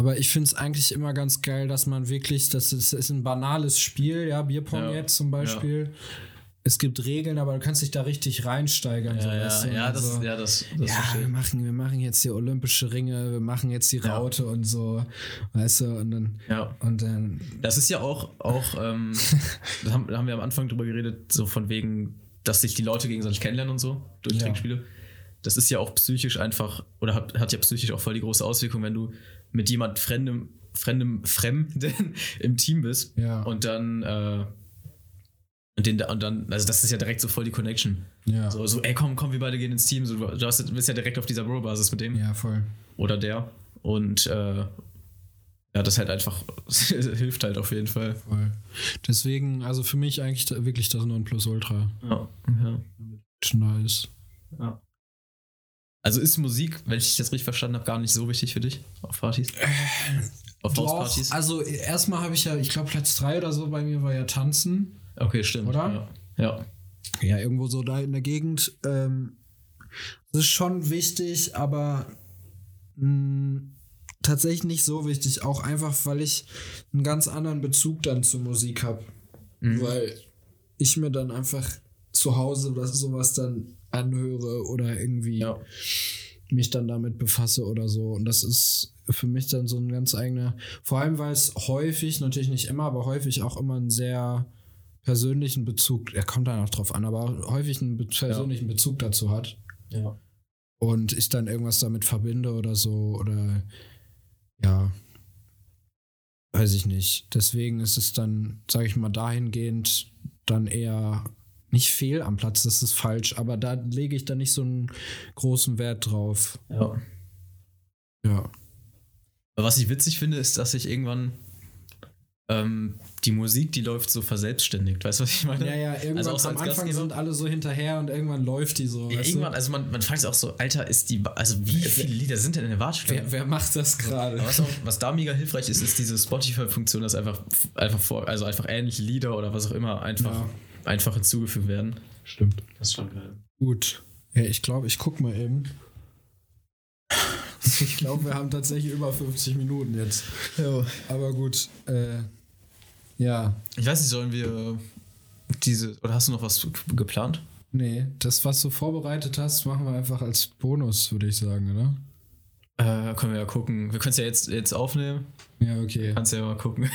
[SPEAKER 2] Aber ich finde es eigentlich immer ganz geil, dass man wirklich, das ist, ist ein banales Spiel, ja, Bierpong
[SPEAKER 1] Ja,
[SPEAKER 2] jetzt zum Beispiel. Es gibt Regeln, aber du kannst dich da richtig reinsteigern. so,
[SPEAKER 1] Ja,
[SPEAKER 2] weißt
[SPEAKER 1] ja,
[SPEAKER 2] du?
[SPEAKER 1] ja, das,
[SPEAKER 2] Also,
[SPEAKER 1] ja, das, das
[SPEAKER 2] ja, wir machen, wir machen jetzt die Olympische Ringe, wir machen jetzt die
[SPEAKER 1] Ja.
[SPEAKER 2] Raute und so, weißt du, und dann,
[SPEAKER 1] Ja.
[SPEAKER 2] und dann,
[SPEAKER 1] Das ist ja auch, auch ähm, [LAUGHS] da haben, haben wir am Anfang drüber geredet, so von wegen, dass sich die Leute gegenseitig kennenlernen und so durch
[SPEAKER 2] Ja.
[SPEAKER 1] Trinkspiele. Das ist ja auch psychisch einfach, oder hat, hat ja psychisch auch voll die große Auswirkung, wenn du mit jemand Fremdem, Fremdem, Fremden [LAUGHS] im Team bist
[SPEAKER 2] Ja.
[SPEAKER 1] und dann, äh, und, den, und dann, also das ist ja direkt so voll die Connection.
[SPEAKER 2] ja,
[SPEAKER 1] So, so ey, komm, komm, wir beide gehen ins Team. So, du du hast, bist ja direkt auf dieser Bro-Basis mit dem
[SPEAKER 2] ja, voll.
[SPEAKER 1] oder der. Und äh, ja, das halt einfach [LAUGHS] hilft halt auf jeden Fall.
[SPEAKER 2] Voll. Deswegen, also für mich eigentlich wirklich das Nonplusultra.
[SPEAKER 1] Ja, ja.
[SPEAKER 2] Nice.
[SPEAKER 1] Ja. Also ist Musik, wenn ich jetzt richtig verstanden habe, gar nicht so wichtig für dich auf Partys? auf Hauspartys?
[SPEAKER 2] also erstmal habe ich ja, ich glaube Platz 3 oder so bei mir war ja Tanzen.
[SPEAKER 1] Okay, stimmt.
[SPEAKER 2] Oder?
[SPEAKER 1] Ja. ja.
[SPEAKER 2] Ja, irgendwo so da in der Gegend. Ähm, das ist schon wichtig, aber mh, tatsächlich nicht so wichtig. Auch einfach, weil ich einen ganz anderen Bezug dann zur Musik habe.
[SPEAKER 1] Mhm.
[SPEAKER 2] Weil ich mir dann einfach zu Hause oder sowas dann anhöre oder irgendwie
[SPEAKER 1] Ja.
[SPEAKER 2] mich dann damit befasse oder so. Und das ist für mich dann so ein ganz eigener, vor allem weil es häufig, natürlich nicht immer, aber häufig auch immer einen sehr persönlichen Bezug, er kommt da noch drauf an, aber häufig einen persönlichen Bezug dazu hat.
[SPEAKER 1] ja.
[SPEAKER 2] Und ich dann irgendwas damit verbinde oder so oder ja, weiß ich nicht. Deswegen ist es dann, sage ich mal, dahingehend dann eher nicht fehl am Platz, das ist falsch, aber da lege ich dann nicht so einen großen Wert drauf.
[SPEAKER 1] Ja.
[SPEAKER 2] Ja.
[SPEAKER 1] Was ich witzig finde, ist, dass ich irgendwann ähm, die Musik, die läuft so verselbstständigt. Weißt du, was ich meine?
[SPEAKER 2] Ja, ja, irgendwann
[SPEAKER 1] Also auch so
[SPEAKER 2] am Anfang
[SPEAKER 1] Gastgeber?
[SPEAKER 2] sind alle so hinterher und irgendwann läuft die so.
[SPEAKER 1] Ja,
[SPEAKER 2] weißt du?
[SPEAKER 1] irgendwann, also man, man fragt sich auch so, Alter, ist die, also wie viele Lieder sind denn in der Warteschlange?
[SPEAKER 2] wer, wer macht das gerade?
[SPEAKER 1] Was, was da mega hilfreich ist, ist diese Spotify-Funktion, dass einfach, einfach vor, also einfach ähnliche Lieder oder was auch immer einfach,
[SPEAKER 2] Ja.
[SPEAKER 1] Einfach hinzugefügt werden.
[SPEAKER 2] Stimmt.
[SPEAKER 1] Das ist schon geil.
[SPEAKER 2] Gut. Ja, ich glaube, ich guck mal eben. [LAUGHS] Ich glaube, wir haben tatsächlich über 50 Minuten jetzt. Aber gut. Äh, ja.
[SPEAKER 1] Ich weiß nicht, sollen wir diese, oder hast du noch was geplant?
[SPEAKER 2] Nee, das, was du vorbereitet hast, machen wir einfach als Bonus, würde ich sagen, oder?
[SPEAKER 1] Äh, können wir ja gucken. Wir können es ja jetzt, jetzt aufnehmen.
[SPEAKER 2] Ja, okay.
[SPEAKER 1] Kannst ja mal gucken.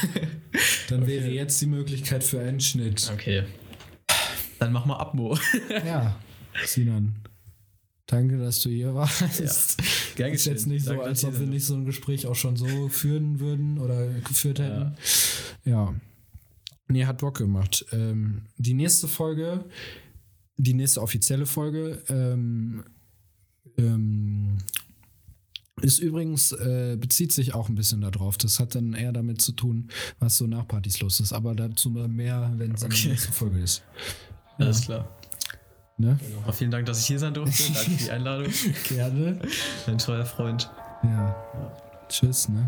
[SPEAKER 2] Dann [LAUGHS] wäre jetzt die Möglichkeit für einen Schnitt.
[SPEAKER 1] okay. Dann mach mal Abmo. [LAUGHS]
[SPEAKER 2] Ja. Sinan. Danke, dass du hier warst.
[SPEAKER 1] Gern
[SPEAKER 2] ist jetzt nicht so,
[SPEAKER 1] Danke,
[SPEAKER 2] als
[SPEAKER 1] dass
[SPEAKER 2] ob wir nicht so ein Gespräch auch schon so führen würden oder geführt hätten. Ja. Nee, hat Bock gemacht. Ähm, die nächste Folge, die nächste offizielle Folge, ähm, ähm, ist übrigens, äh, bezieht sich auch ein bisschen darauf. Das hat dann eher damit zu tun, was so nach Partys los ist. Aber dazu mehr, wenn es in der
[SPEAKER 1] Okay.
[SPEAKER 2] nächsten Folge ist.
[SPEAKER 1] Alles klar.
[SPEAKER 2] Ne?
[SPEAKER 1] Auch vielen Dank, dass ich hier sein durfte. [LAUGHS] Danke für die Einladung.
[SPEAKER 2] Gerne.
[SPEAKER 1] Ein treuer Freund.
[SPEAKER 2] Ja. Tschüss, ne?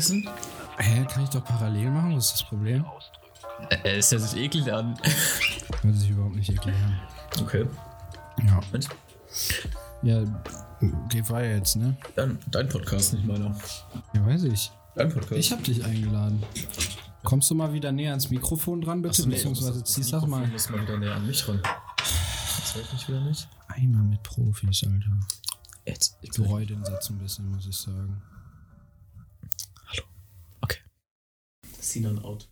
[SPEAKER 1] Aufessen?
[SPEAKER 2] Hä, kann ich doch parallel machen? Was ist das Problem?
[SPEAKER 1] Er ist ja sich eklig an.
[SPEAKER 2] Hört sich überhaupt nicht erklären.
[SPEAKER 1] Okay.
[SPEAKER 2] Ja.
[SPEAKER 1] Und?
[SPEAKER 2] Ja, geht weiter jetzt, ne?
[SPEAKER 1] Dein, dein Podcast, nicht meiner.
[SPEAKER 2] Ja, weiß ich.
[SPEAKER 1] Dein Podcast.
[SPEAKER 2] Ich hab dich eingeladen. Kommst du mal wieder näher ans Mikrofon dran, bitte? Beziehungsweise ziehst das mal.
[SPEAKER 1] muss mal wieder näher an mich ran. Das hört mich wieder nicht.
[SPEAKER 2] Einmal mit Profis, Alter.
[SPEAKER 1] Jetzt.
[SPEAKER 2] Ich bereue den Satz ein bisschen, muss ich sagen.
[SPEAKER 1] Sinan out.